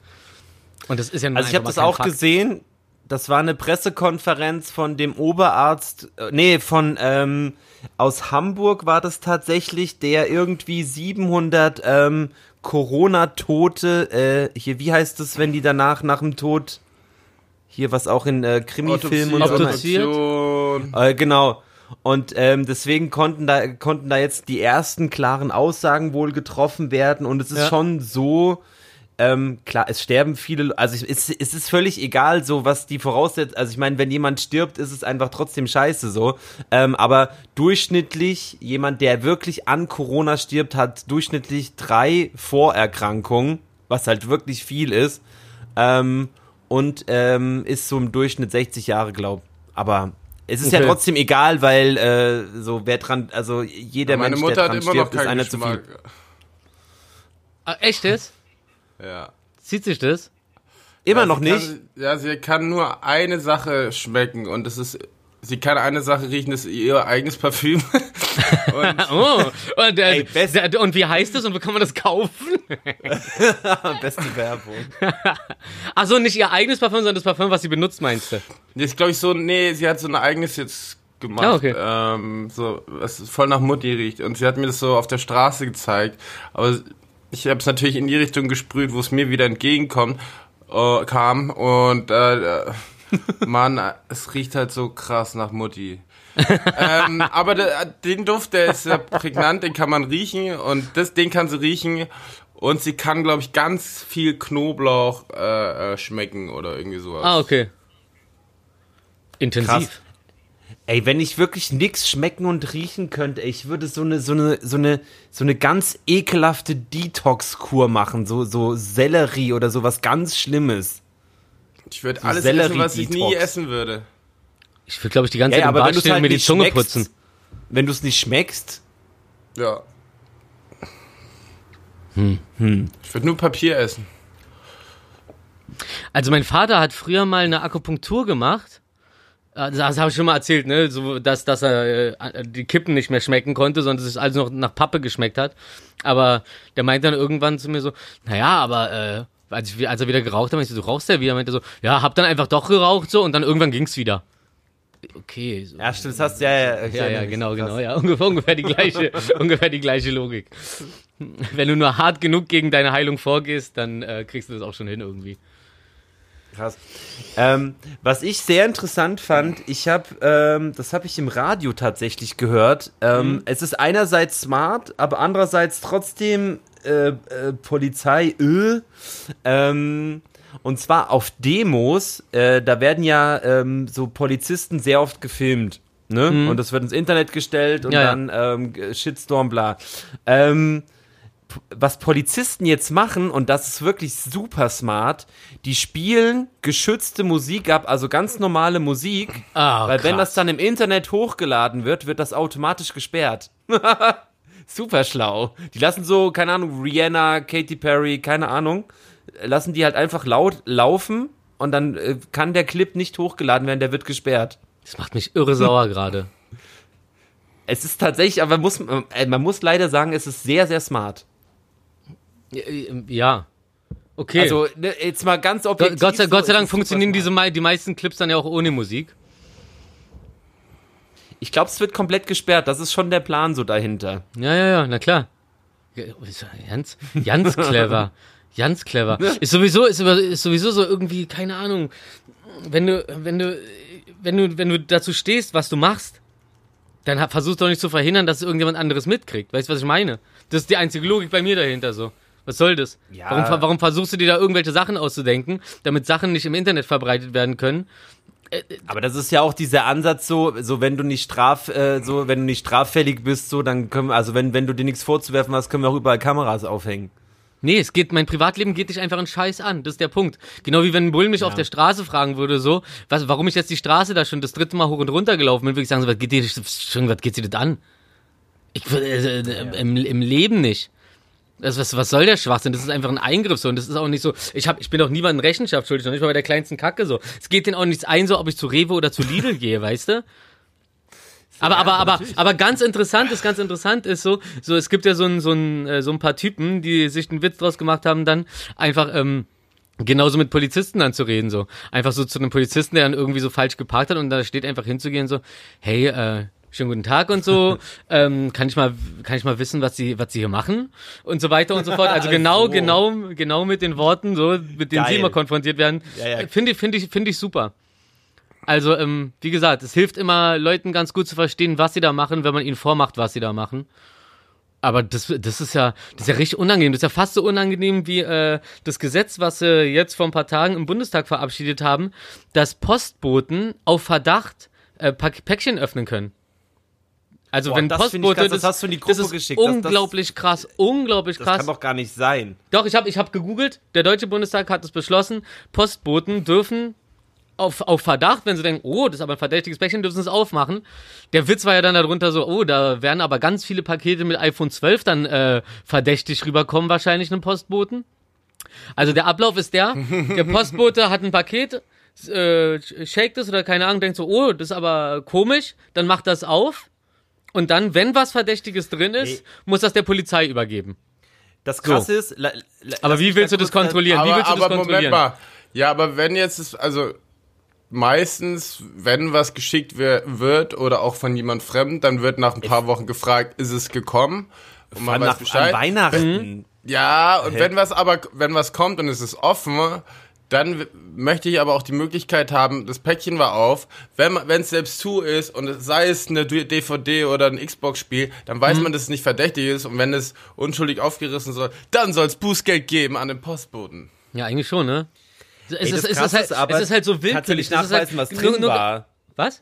[SPEAKER 2] Und das ist ja
[SPEAKER 1] Also ich habe das auch
[SPEAKER 2] Fakt.
[SPEAKER 1] gesehen. Das war eine Pressekonferenz von dem Oberarzt, äh, nee, von ähm, aus Hamburg war das tatsächlich, der irgendwie 700 ähm, Corona-Tote, äh, hier, wie heißt es, wenn die danach nach dem Tod, hier was auch in äh, Krimifilmen und so.
[SPEAKER 3] Autoption.
[SPEAKER 1] äh, genau. Und ähm, deswegen konnten da konnten da jetzt die ersten klaren Aussagen wohl getroffen werden und es ist
[SPEAKER 2] Ja.
[SPEAKER 1] schon so ähm, klar, es sterben viele, also es, es ist völlig egal, so was die voraussetzt. Also ich meine, wenn jemand stirbt, ist es einfach trotzdem scheiße so. Ähm, aber durchschnittlich jemand, der wirklich an Corona stirbt, hat durchschnittlich drei Vorerkrankungen, was halt wirklich viel ist. Ähm, und ähm, ist so im Durchschnitt 60 Jahre, glaub. Aber es ist ja
[SPEAKER 2] Okay.
[SPEAKER 1] trotzdem egal, weil äh, so wer dran, also jeder
[SPEAKER 3] Meine
[SPEAKER 1] Mensch,
[SPEAKER 3] Mutter
[SPEAKER 1] der
[SPEAKER 3] hat
[SPEAKER 1] dran
[SPEAKER 3] immer noch
[SPEAKER 1] stirbt, ist
[SPEAKER 3] keinen
[SPEAKER 1] einer zu viel.
[SPEAKER 3] Geschmack.
[SPEAKER 2] Ah, echt jetzt?
[SPEAKER 3] Ja.
[SPEAKER 2] Zieht sich das?
[SPEAKER 1] Immer
[SPEAKER 3] Ja,
[SPEAKER 1] noch nicht.
[SPEAKER 3] Kann, ja, sie kann nur eine Sache schmecken und das ist, sie kann eine Sache riechen, das ist ihr eigenes Parfüm. und
[SPEAKER 2] Oh, und, äh,
[SPEAKER 1] Ey,
[SPEAKER 2] und wie heißt das und wo kann man das kaufen?
[SPEAKER 1] Beste Werbung.
[SPEAKER 2] Achso, nicht ihr eigenes Parfüm, sondern das Parfüm, was sie benutzt, meinst du?
[SPEAKER 3] jetzt glaube ich so, nee, sie hat so ein eigenes jetzt gemacht,
[SPEAKER 2] Ah, okay.
[SPEAKER 3] ähm, so, was voll nach Mutti riecht und sie hat mir das so auf der Straße gezeigt, aber ich habe es natürlich in die Richtung gesprüht, wo es mir wieder entgegenkommt, äh, kam und äh, äh, Mann, es riecht halt so krass nach Mutti. ähm, aber der, den Duft, der ist sehr prägnant, den kann man riechen und das, den kann sie riechen und sie kann, glaube ich, ganz viel Knoblauch äh, äh, schmecken oder irgendwie sowas.
[SPEAKER 2] Ah, okay. Intensiv.
[SPEAKER 1] Krass. Ey, wenn ich wirklich nix schmecken und riechen könnte, ey, ich würde so eine, so eine, so eine, so eine ganz ekelhafte Detox-Kur machen, so, so Sellerie oder sowas ganz Schlimmes.
[SPEAKER 3] Ich würde
[SPEAKER 1] So
[SPEAKER 3] alles essen, was ich nie essen würde.
[SPEAKER 2] Ich würde, glaube ich, die ganze
[SPEAKER 1] Ja,
[SPEAKER 2] Zeit
[SPEAKER 1] ja,
[SPEAKER 2] im
[SPEAKER 1] aber wenn
[SPEAKER 2] Bad
[SPEAKER 1] du
[SPEAKER 2] stehen und
[SPEAKER 1] halt
[SPEAKER 2] mir die Zunge
[SPEAKER 1] schmeckst,
[SPEAKER 2] putzen.
[SPEAKER 1] wenn du es nicht schmeckst,
[SPEAKER 3] Ja.
[SPEAKER 1] Hm.
[SPEAKER 3] Ich würde nur Papier essen.
[SPEAKER 2] Also mein Vater hat früher mal eine Akupunktur gemacht. Äh, Das habe ich schon mal erzählt, ne? So, dass, dass er äh, die Kippen nicht mehr schmecken konnte, sondern es alles noch nach Pappe geschmeckt hat. Aber der meint dann irgendwann zu mir so, naja, aber äh, als, ich, als er wieder geraucht hat, meinte ich so, du rauchst ja wieder, meinte er so, ja, hab dann einfach doch geraucht so und dann irgendwann ging's wieder. Okay, so.
[SPEAKER 1] ja, stimmt, das hast du ja, ja,
[SPEAKER 2] Ja, ja, genau, genau, ja, ungefähr, ungefähr die gleiche, ungefähr die gleiche Logik. Wenn du nur hart genug gegen deine Heilung vorgehst, dann äh, kriegst du das auch schon hin irgendwie.
[SPEAKER 1] Krass. Ähm, was ich sehr interessant fand, ich habe, ähm, das habe ich im Radio tatsächlich gehört. Ähm, Es ist einerseits smart, aber andererseits trotzdem äh, äh, Polizei. Äh, ähm, und zwar auf Demos. Äh, da werden ja ähm, so Polizisten sehr oft gefilmt. Ne? Und das wird ins Internet gestellt und
[SPEAKER 2] Ja, ja.
[SPEAKER 1] dann ähm, Shitstorm, bla. Ähm, was Polizisten jetzt machen, und das ist wirklich super smart, die spielen geschützte Musik ab, also ganz normale Musik,
[SPEAKER 2] Ah,
[SPEAKER 1] weil wenn
[SPEAKER 2] krass.
[SPEAKER 1] das dann im Internet hochgeladen wird, wird das automatisch gesperrt. super schlau. Die lassen so, keine Ahnung, Rihanna, Katy Perry, keine Ahnung, lassen die halt einfach laut laufen und dann äh, kann der Clip nicht hochgeladen werden, der wird gesperrt.
[SPEAKER 2] Das macht mich irre sauer gerade.
[SPEAKER 1] Es ist tatsächlich, aber muss, äh, man muss leider sagen, es ist sehr, sehr smart.
[SPEAKER 2] Ja. Okay.
[SPEAKER 1] Also, ne, jetzt mal ganz objektiv.
[SPEAKER 2] Gott, sei, Gott sei Dank funktionieren diese die meisten Clips dann ja auch ohne Musik.
[SPEAKER 1] Ich glaube, es wird komplett gesperrt. Das ist schon der Plan so dahinter.
[SPEAKER 2] Ja, ja, ja, na klar. Ganz, ganz clever. Ganz clever. Ist sowieso, ist, ist sowieso so irgendwie, keine Ahnung, wenn du, wenn du, wenn du, wenn du dazu stehst, was du machst, dann versuchst doch nicht zu verhindern, dass irgendjemand anderes mitkriegt. Weißt du, was ich meine? Das ist die einzige Logik bei mir dahinter so. Was soll das?
[SPEAKER 1] Ja.
[SPEAKER 2] Warum, warum versuchst du dir da irgendwelche Sachen auszudenken, damit Sachen nicht im Internet verbreitet werden können?
[SPEAKER 1] Aber das ist ja auch dieser Ansatz so, so wenn du nicht straf, äh, so wenn du nicht straffällig bist, so dann können, wir- also wenn wenn du dir nichts vorzuwerfen hast, können wir auch überall Kameras aufhängen.
[SPEAKER 2] Nee, es geht, mein Privatleben geht dich einfach einen Scheiß an. Das ist der Punkt. Genau wie wenn ein Bull mich auf der Straße fragen würde, so, was, warum ich jetzt die Straße da schon das dritte Mal hoch und runter gelaufen bin, würde ich sagen, so, was geht dir, schon, was geht dir das an? Ich, würd- äh, äh, im, im Leben nicht. Das, was, was soll der Schwachsinn? Das ist einfach ein Eingriff so und das ist auch nicht so. Ich hab, ich bin auch niemandem Rechenschaft schuldig, noch nicht mal bei der kleinsten Kacke so. Es geht denen auch nichts ein, so ob ich zu Rewe oder zu Lidl gehe, weißt du? Aber, aber, aber, aber ganz interessant ist, ganz interessant ist so, so, es gibt ja so ein, so ein, äh, so ein paar Typen, die sich einen Witz draus gemacht haben, dann einfach, ähm, genauso mit Polizisten dann zu reden, so. Einfach so zu einem Polizisten, der dann irgendwie so falsch geparkt hat und da steht einfach hinzugehen, so, hey, äh, schönen guten Tag und so, ähm, kann ich mal, kann ich mal wissen, was sie, was sie hier machen und so weiter und so fort. Also genau,
[SPEAKER 1] So.
[SPEAKER 2] genau, genau mit den Worten, so, mit denen sie
[SPEAKER 1] Geil.
[SPEAKER 2] immer konfrontiert werden,
[SPEAKER 1] Ja, ja.
[SPEAKER 2] finde ich, finde ich, finde ich super. Also, ähm, wie gesagt, es hilft immer Leuten ganz gut zu verstehen, was sie da machen, wenn man ihnen vormacht, was sie da machen. Aber das, das ist ja, das ist ja richtig unangenehm. Das ist ja fast so unangenehm wie äh, das Gesetz, was sie jetzt vor ein paar Tagen im Bundestag verabschiedet haben, dass Postboten auf Verdacht äh, Päckchen öffnen können. Also
[SPEAKER 1] Boah,
[SPEAKER 2] wenn
[SPEAKER 1] das
[SPEAKER 2] Postbote,
[SPEAKER 1] krass, das hast du in die Gruppe
[SPEAKER 2] das ist
[SPEAKER 1] geschickt. Das- das-
[SPEAKER 2] unglaublich krass, unglaublich
[SPEAKER 1] Das
[SPEAKER 2] krass.
[SPEAKER 1] kann doch gar nicht sein.
[SPEAKER 2] Doch, ich habe ich hab gegoogelt. Der Deutsche Bundestag hat es beschlossen. Postboten dürfen auf, auf Verdacht, wenn sie denken, oh, das ist aber ein verdächtiges Päckchen, dürfen sie es aufmachen. Der Witz war ja dann darunter so, oh, da werden aber ganz viele Pakete mit iPhone 12 dann äh, verdächtig rüberkommen, wahrscheinlich einem Postboten. Also der Ablauf ist der, der Postbote hat ein Paket, äh, shakt es oder keine Ahnung, denkt so, oh, das ist aber komisch, dann macht das auf und dann, wenn was Verdächtiges drin ist,
[SPEAKER 1] Nee.
[SPEAKER 2] muss das der Polizei übergeben.
[SPEAKER 1] Das krasse ist, la, la,
[SPEAKER 2] Aber wie willst
[SPEAKER 1] da
[SPEAKER 2] du das kontrollieren? wie
[SPEAKER 3] aber,
[SPEAKER 2] willst du das
[SPEAKER 3] aber Moment
[SPEAKER 2] kontrollieren?
[SPEAKER 3] mal. Ja, aber wenn jetzt, es, also meistens, wenn was geschickt wird oder auch von jemand fremd, dann wird nach ein paar Wochen gefragt, ist es gekommen? Und man
[SPEAKER 1] An,
[SPEAKER 3] weiß
[SPEAKER 1] nach, an
[SPEAKER 3] Bescheid.
[SPEAKER 1] Weihnachten.
[SPEAKER 3] Ja, und wenn was aber, wenn was kommt und es ist offen, dann möchte ich aber auch die Möglichkeit haben, das Päckchen war auf, wenn es selbst zu ist und es, sei es eine DVD oder ein Xbox-Spiel, dann weiß man, dass es nicht verdächtig ist und wenn es unschuldig aufgerissen soll, dann soll es Bußgeld geben an den Postboten.
[SPEAKER 2] Ja, eigentlich schon, ne? Es,
[SPEAKER 1] Ey,
[SPEAKER 2] ist,
[SPEAKER 1] das
[SPEAKER 2] es, ist halt,
[SPEAKER 1] ist aber,
[SPEAKER 2] es ist halt so willkürlich.
[SPEAKER 1] Kannst du nicht
[SPEAKER 2] ist
[SPEAKER 1] nachweisen,
[SPEAKER 2] halt,
[SPEAKER 1] was drin
[SPEAKER 2] nur-
[SPEAKER 1] war.
[SPEAKER 2] Was?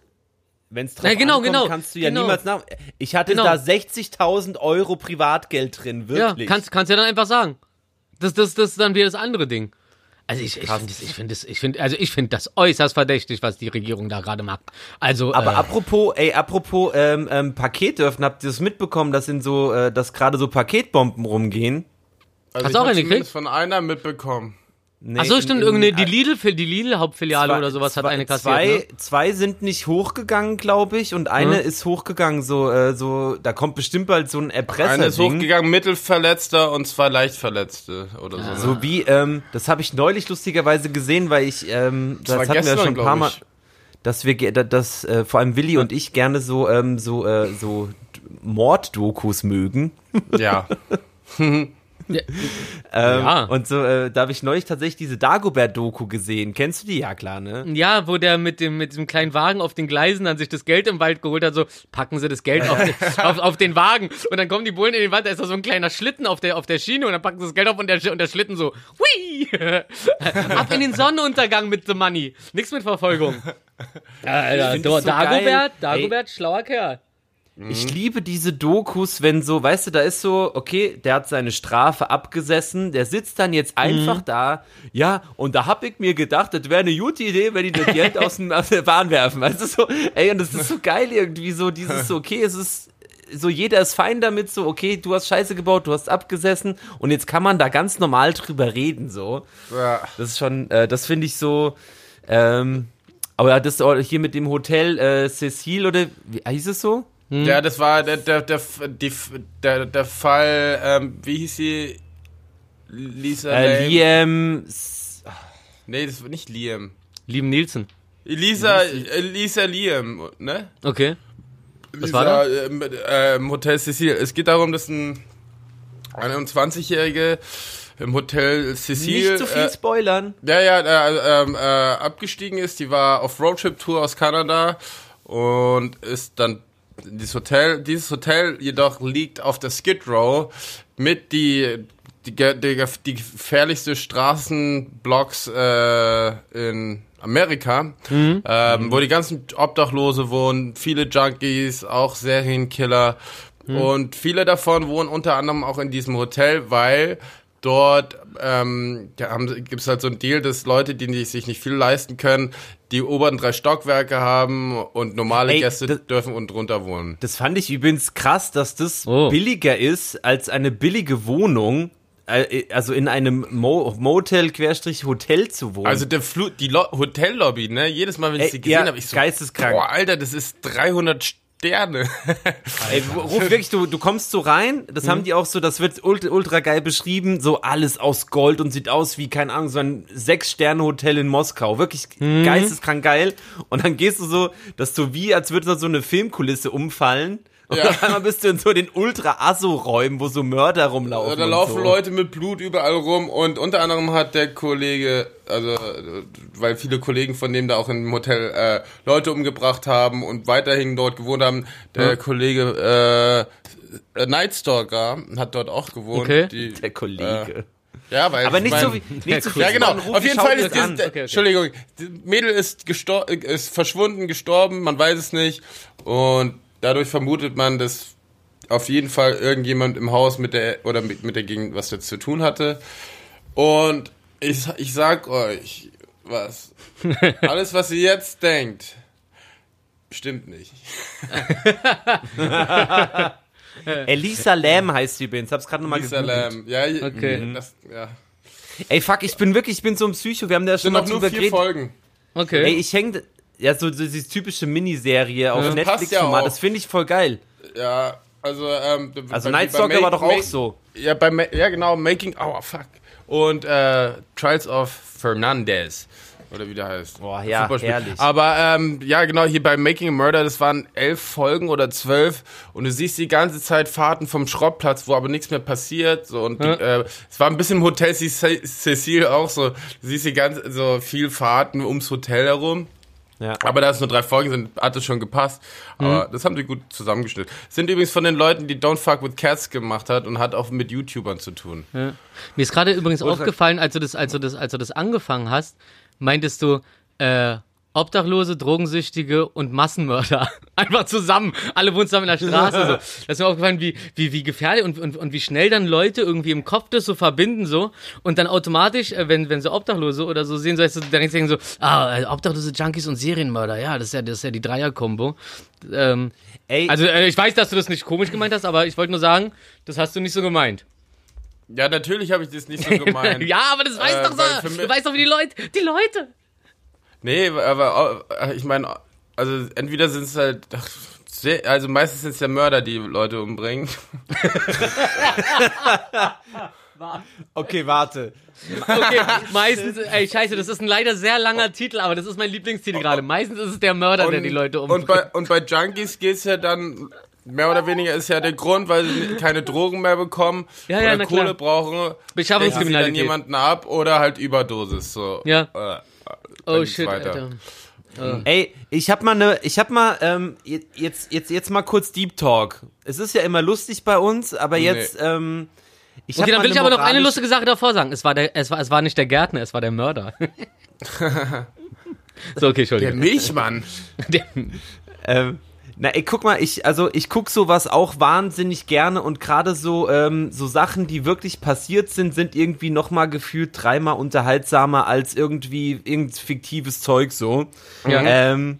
[SPEAKER 1] Wenn es drauf
[SPEAKER 2] Ja, genau,
[SPEAKER 1] ankommt,
[SPEAKER 2] genau,
[SPEAKER 1] kannst du ja
[SPEAKER 2] genau.
[SPEAKER 1] niemals nach... Ich hatte
[SPEAKER 2] Genau.
[SPEAKER 1] da 60.000 Euro Privatgeld drin, wirklich.
[SPEAKER 2] Ja, kannst, kannst ja dann einfach sagen. Das, das, das ist dann wieder das andere Ding. Also ich, ich finde ich finde ich finde also ich finde das äußerst verdächtig, was die Regierung da gerade macht. Also
[SPEAKER 1] Aber
[SPEAKER 2] äh,
[SPEAKER 1] apropos, ey, apropos ähm, ähm, Paketdörfen, habt ihr das mitbekommen, dass in so, äh, dass gerade so Paketbomben rumgehen?
[SPEAKER 3] Also
[SPEAKER 2] Hast
[SPEAKER 3] ich
[SPEAKER 2] du auch eine gekriegt?
[SPEAKER 3] von einer mitbekommen.
[SPEAKER 1] Nee,
[SPEAKER 2] Ach so,
[SPEAKER 1] in-
[SPEAKER 2] stimmt,
[SPEAKER 1] in-
[SPEAKER 2] irgendeine, die
[SPEAKER 1] äh,
[SPEAKER 2] Lidl, die Lidl-Hauptfiliale
[SPEAKER 1] zwei-
[SPEAKER 2] oder sowas hat
[SPEAKER 1] zwei-
[SPEAKER 2] eine kassiert,
[SPEAKER 1] Zwei,
[SPEAKER 2] ne?
[SPEAKER 1] zwei sind nicht hochgegangen, glaube ich, und eine
[SPEAKER 2] Mhm.
[SPEAKER 1] ist hochgegangen, so, äh, so, da kommt bestimmt bald so ein Erpresser.
[SPEAKER 3] Eine ist hochgegangen, Mittelverletzter und zwei Leichtverletzte oder so. ne?
[SPEAKER 1] So wie, ähm, das habe ich neulich lustigerweise gesehen, weil ich, ähm, das,
[SPEAKER 3] war
[SPEAKER 1] hatten wir ja schon ein paar Mal, dass wir, dass äh, vor allem Willi und ich gerne so, ähm, so, äh, so Morddokus mögen.
[SPEAKER 3] Ja.
[SPEAKER 1] ähm,
[SPEAKER 2] Ja.
[SPEAKER 1] Und so, äh, da habe ich neulich tatsächlich diese Dagobert-Doku gesehen. Kennst du die? Ja, klar, ne?
[SPEAKER 2] Ja, wo der mit dem, mit diesem kleinen Wagen auf den Gleisen dann sich das Geld im Wald geholt hat, so packen sie das Geld auf, den, auf, auf den Wagen und dann kommen die Bullen in den Wald, da ist da so ein kleiner Schlitten auf der, auf der Schiene und dann packen sie das Geld auf und der, und der Schlitten so, hui! Ab in den Sonnenuntergang mit The Money. Nix mit Verfolgung. Alter,
[SPEAKER 1] find
[SPEAKER 2] Do-
[SPEAKER 1] das so geil.
[SPEAKER 2] Dagobert,
[SPEAKER 1] Ey.
[SPEAKER 2] Dagobert, schlauer Kerl.
[SPEAKER 1] Ich liebe diese Dokus, wenn so, weißt du, da ist so, okay, der hat seine Strafe abgesessen, der sitzt dann jetzt einfach da, ja, und da hab ich mir gedacht, das wäre eine gute Idee, wenn die das Geld aus, dem, aus der Bahn werfen, weißt du, so, ey, und das ist so geil irgendwie, so dieses, okay, es ist, so jeder ist fein damit, so, okay, du hast Scheiße gebaut, du hast abgesessen und jetzt kann man da ganz normal drüber reden, so.
[SPEAKER 3] Ja.
[SPEAKER 1] Das ist schon, äh, das finde ich so, ähm, aber das hier mit dem Hotel äh, Cecil oder, wie hieß es so?
[SPEAKER 3] Ja, das war der, der, der, die, der, der Fall, ähm, wie hieß sie? Lisa
[SPEAKER 1] Äh? Liam,
[SPEAKER 3] Nee, das war nicht Liam.
[SPEAKER 2] Lieben Nielsen.
[SPEAKER 3] Elisa, Elisa Liam, ne?
[SPEAKER 2] Okay. Was
[SPEAKER 3] Lisa,
[SPEAKER 2] war da?
[SPEAKER 3] äh, äh, im Hotel Cecil. Es geht darum, dass ein 21-Jährige im Hotel Cecil
[SPEAKER 1] nicht zu viel
[SPEAKER 3] äh,
[SPEAKER 1] spoilern.
[SPEAKER 3] Ja, ja, äh, ähm, äh, abgestiegen ist. Die war auf Roadtrip-Tour aus Kanada und ist dann dieses Hotel. Dieses Hotel jedoch liegt auf der Skid Row mit die die, die, die gefährlichste Straßenblocks äh, in Amerika, ähm, wo die ganzen Obdachlose wohnen, viele Junkies, auch Serienkiller und viele davon wohnen unter anderem auch in diesem Hotel, weil dort ähm, haben, gibt's halt so ein Deal, dass Leute, die sich nicht viel leisten können, die oberen drei Stockwerke haben und normale
[SPEAKER 1] Ey,
[SPEAKER 3] Gäste
[SPEAKER 1] das-
[SPEAKER 3] dürfen und drunter wohnen.
[SPEAKER 1] Das fand ich übrigens krass, dass das
[SPEAKER 2] Oh.
[SPEAKER 1] billiger ist als eine billige Wohnung, äh, also in einem Mo Motel-Hotel zu wohnen.
[SPEAKER 3] Also der Flu die Lo Hotellobby, ne? Jedes Mal, wenn ich
[SPEAKER 1] Ey,
[SPEAKER 3] sie gesehen
[SPEAKER 1] ja,
[SPEAKER 3] habe, ich so,
[SPEAKER 1] geisteskrank.
[SPEAKER 3] boah, Alter, das ist 300 Sterne.
[SPEAKER 1] Ey, ruf wirklich, du, du kommst so rein, das
[SPEAKER 3] Mhm.
[SPEAKER 1] haben die auch so, das wird ultra, ultra geil beschrieben, so alles aus Gold und sieht aus wie, keine Ahnung, so ein Sechs-Sterne-Hotel in Moskau. Wirklich
[SPEAKER 3] Mhm.
[SPEAKER 1] geisteskrank geil. Und dann gehst du so, dass du wie, als würde da so eine Filmkulisse umfallen. Und
[SPEAKER 3] Ja.
[SPEAKER 1] auf einmal bist du in so den Ultra-Asso-Räumen, wo so Mörder rumlaufen.
[SPEAKER 3] da
[SPEAKER 1] und
[SPEAKER 3] laufen
[SPEAKER 1] so.
[SPEAKER 3] Leute mit Blut überall rum und unter anderem hat der Kollege, also äh, weil viele Kollegen von dem da auch im Hotel äh, Leute umgebracht haben und weiterhin dort gewohnt haben, der Kollege äh, äh, Nightstalker hat dort auch gewohnt.
[SPEAKER 2] Okay.
[SPEAKER 3] Die,
[SPEAKER 1] Der Kollege.
[SPEAKER 3] ja, weil
[SPEAKER 1] Aber
[SPEAKER 3] ich
[SPEAKER 1] nicht
[SPEAKER 3] mein-
[SPEAKER 1] so wie, nicht so viel.
[SPEAKER 3] Ja, genau. Auf jeden Fall ist, dieses.
[SPEAKER 2] Okay, okay.
[SPEAKER 3] Entschuldigung, Mädel ist, gestor ist verschwunden, gestorben, man weiß es nicht. Und dadurch vermutet man, dass auf jeden Fall irgendjemand im Haus mit der oder mit, mit der Gegend was dazu zu tun hatte. Und ich, ich sag euch was. Alles, was ihr jetzt denkt, stimmt nicht.
[SPEAKER 1] Elisa Lam heißt sie übrigens. Hab's gerade nochmal
[SPEAKER 3] Lisa
[SPEAKER 1] gegoogelt.
[SPEAKER 3] Lam. Ja,
[SPEAKER 2] Okay.
[SPEAKER 3] das, ja.
[SPEAKER 1] Ey, fuck, ich bin wirklich, ich bin so ein Psycho. Wir haben da schon
[SPEAKER 3] Sind
[SPEAKER 1] mal
[SPEAKER 3] noch nur
[SPEAKER 1] drüber
[SPEAKER 3] vier
[SPEAKER 1] geredet.
[SPEAKER 3] Folgen.
[SPEAKER 2] Okay.
[SPEAKER 1] Ey, ich häng, ja, so, so diese typische Miniserie auf
[SPEAKER 3] passt
[SPEAKER 1] Netflix-Format,
[SPEAKER 3] ja auch.
[SPEAKER 1] das finde ich voll geil.
[SPEAKER 3] Ja, also, ähm,
[SPEAKER 1] Also Night Stalker war doch auch so.
[SPEAKER 3] Ja, bei, Ma- ja genau, Making, oh fuck. Und äh, Trials of Fernandez. Oder wie der heißt.
[SPEAKER 1] Boah, ja,
[SPEAKER 3] Super
[SPEAKER 1] herrlich.
[SPEAKER 3] Aber ähm, ja, genau, hier bei Making a Murder, das waren elf Folgen oder zwölf und du siehst die ganze Zeit Fahrten vom Schrottplatz, wo aber nichts mehr passiert. So, und äh, es war ein bisschen im Hotel Ce- Cecil auch so. Du siehst die ganze, so viel Fahrten ums Hotel herum.
[SPEAKER 1] Ja.
[SPEAKER 3] Aber da es nur drei Folgen sind, hat es schon gepasst. Aber das haben sie gut zusammengestellt. Sind übrigens von den Leuten, die Don't Fuck with Cats gemacht hat und hat auch mit YouTubern zu tun.
[SPEAKER 2] Mir ist gerade übrigens aufgefallen, als du das, als du das, als du das angefangen hast, meintest du, äh, Obdachlose, Drogensüchtige und Massenmörder. Einfach zusammen. Alle wohnen zusammen in der Straße. So. Das ist mir aufgefallen, wie, wie, wie gefährlich und, und, und wie schnell dann Leute irgendwie im Kopf das so verbinden so und dann automatisch, äh, wenn, wenn sie Obdachlose oder so sehen, so, heißt es, dann denken so, ah, äh, Obdachlose, Junkies und Serienmörder. Ja, das ist ja, das ist ja die Dreier-Kombo. Ähm,
[SPEAKER 1] Ey,
[SPEAKER 2] also äh, ich weiß, dass du das nicht komisch gemeint hast, aber ich wollte nur sagen, das hast du nicht so gemeint.
[SPEAKER 3] Ja, natürlich habe ich das nicht so gemeint.
[SPEAKER 2] ja, aber das weiß
[SPEAKER 3] Äh,
[SPEAKER 2] doch so. Du weißt doch, wie die Leute, die Leute.
[SPEAKER 3] Nee, aber äh, ich meine, also entweder sind es halt, also meistens sind es ja Mörder, die Leute umbringen.
[SPEAKER 1] okay, warte.
[SPEAKER 2] Okay, meistens, ey, scheiße, das ist ein leider sehr langer Titel, aber das ist mein Lieblingstitel gerade. Meistens ist es der Mörder, der die Leute
[SPEAKER 3] und
[SPEAKER 2] umbringt.
[SPEAKER 3] bei, und bei Junkies geht's ja dann mehr oder weniger ist ja der Grund, weil sie keine Drogen mehr bekommen
[SPEAKER 2] Ja, ja,
[SPEAKER 3] oder Kohle
[SPEAKER 2] klar.
[SPEAKER 3] brauchen, sie dann
[SPEAKER 2] Beschaffungskriminalität.
[SPEAKER 3] jemanden ab oder halt Überdosis. So.
[SPEAKER 2] Ja.
[SPEAKER 3] Äh,
[SPEAKER 2] Oh
[SPEAKER 3] geht's
[SPEAKER 2] shit,
[SPEAKER 3] weiter.
[SPEAKER 2] Alter.
[SPEAKER 1] Ey, ich hab mal ne, ich hab mal, ähm, jetzt, jetzt, jetzt mal kurz Deep Talk. Es ist ja immer lustig bei uns, aber jetzt, ähm, ich
[SPEAKER 2] Okay, dann will ich
[SPEAKER 1] ne
[SPEAKER 2] aber noch eine lustige Sache davor sagen. Es war, der, es war, es war nicht der Gärtner, es war der Mörder. so, okay,
[SPEAKER 3] Der
[SPEAKER 2] Entschuldigung.
[SPEAKER 3] Milchmann.
[SPEAKER 2] Der,
[SPEAKER 1] Ähm, na, ey, guck mal, ich, also ich guck sowas auch wahnsinnig gerne und gerade so, ähm, so Sachen, die wirklich passiert sind, sind irgendwie nochmal gefühlt dreimal unterhaltsamer als irgendwie irgend fiktives Zeug so.
[SPEAKER 2] Ja.
[SPEAKER 1] Ähm,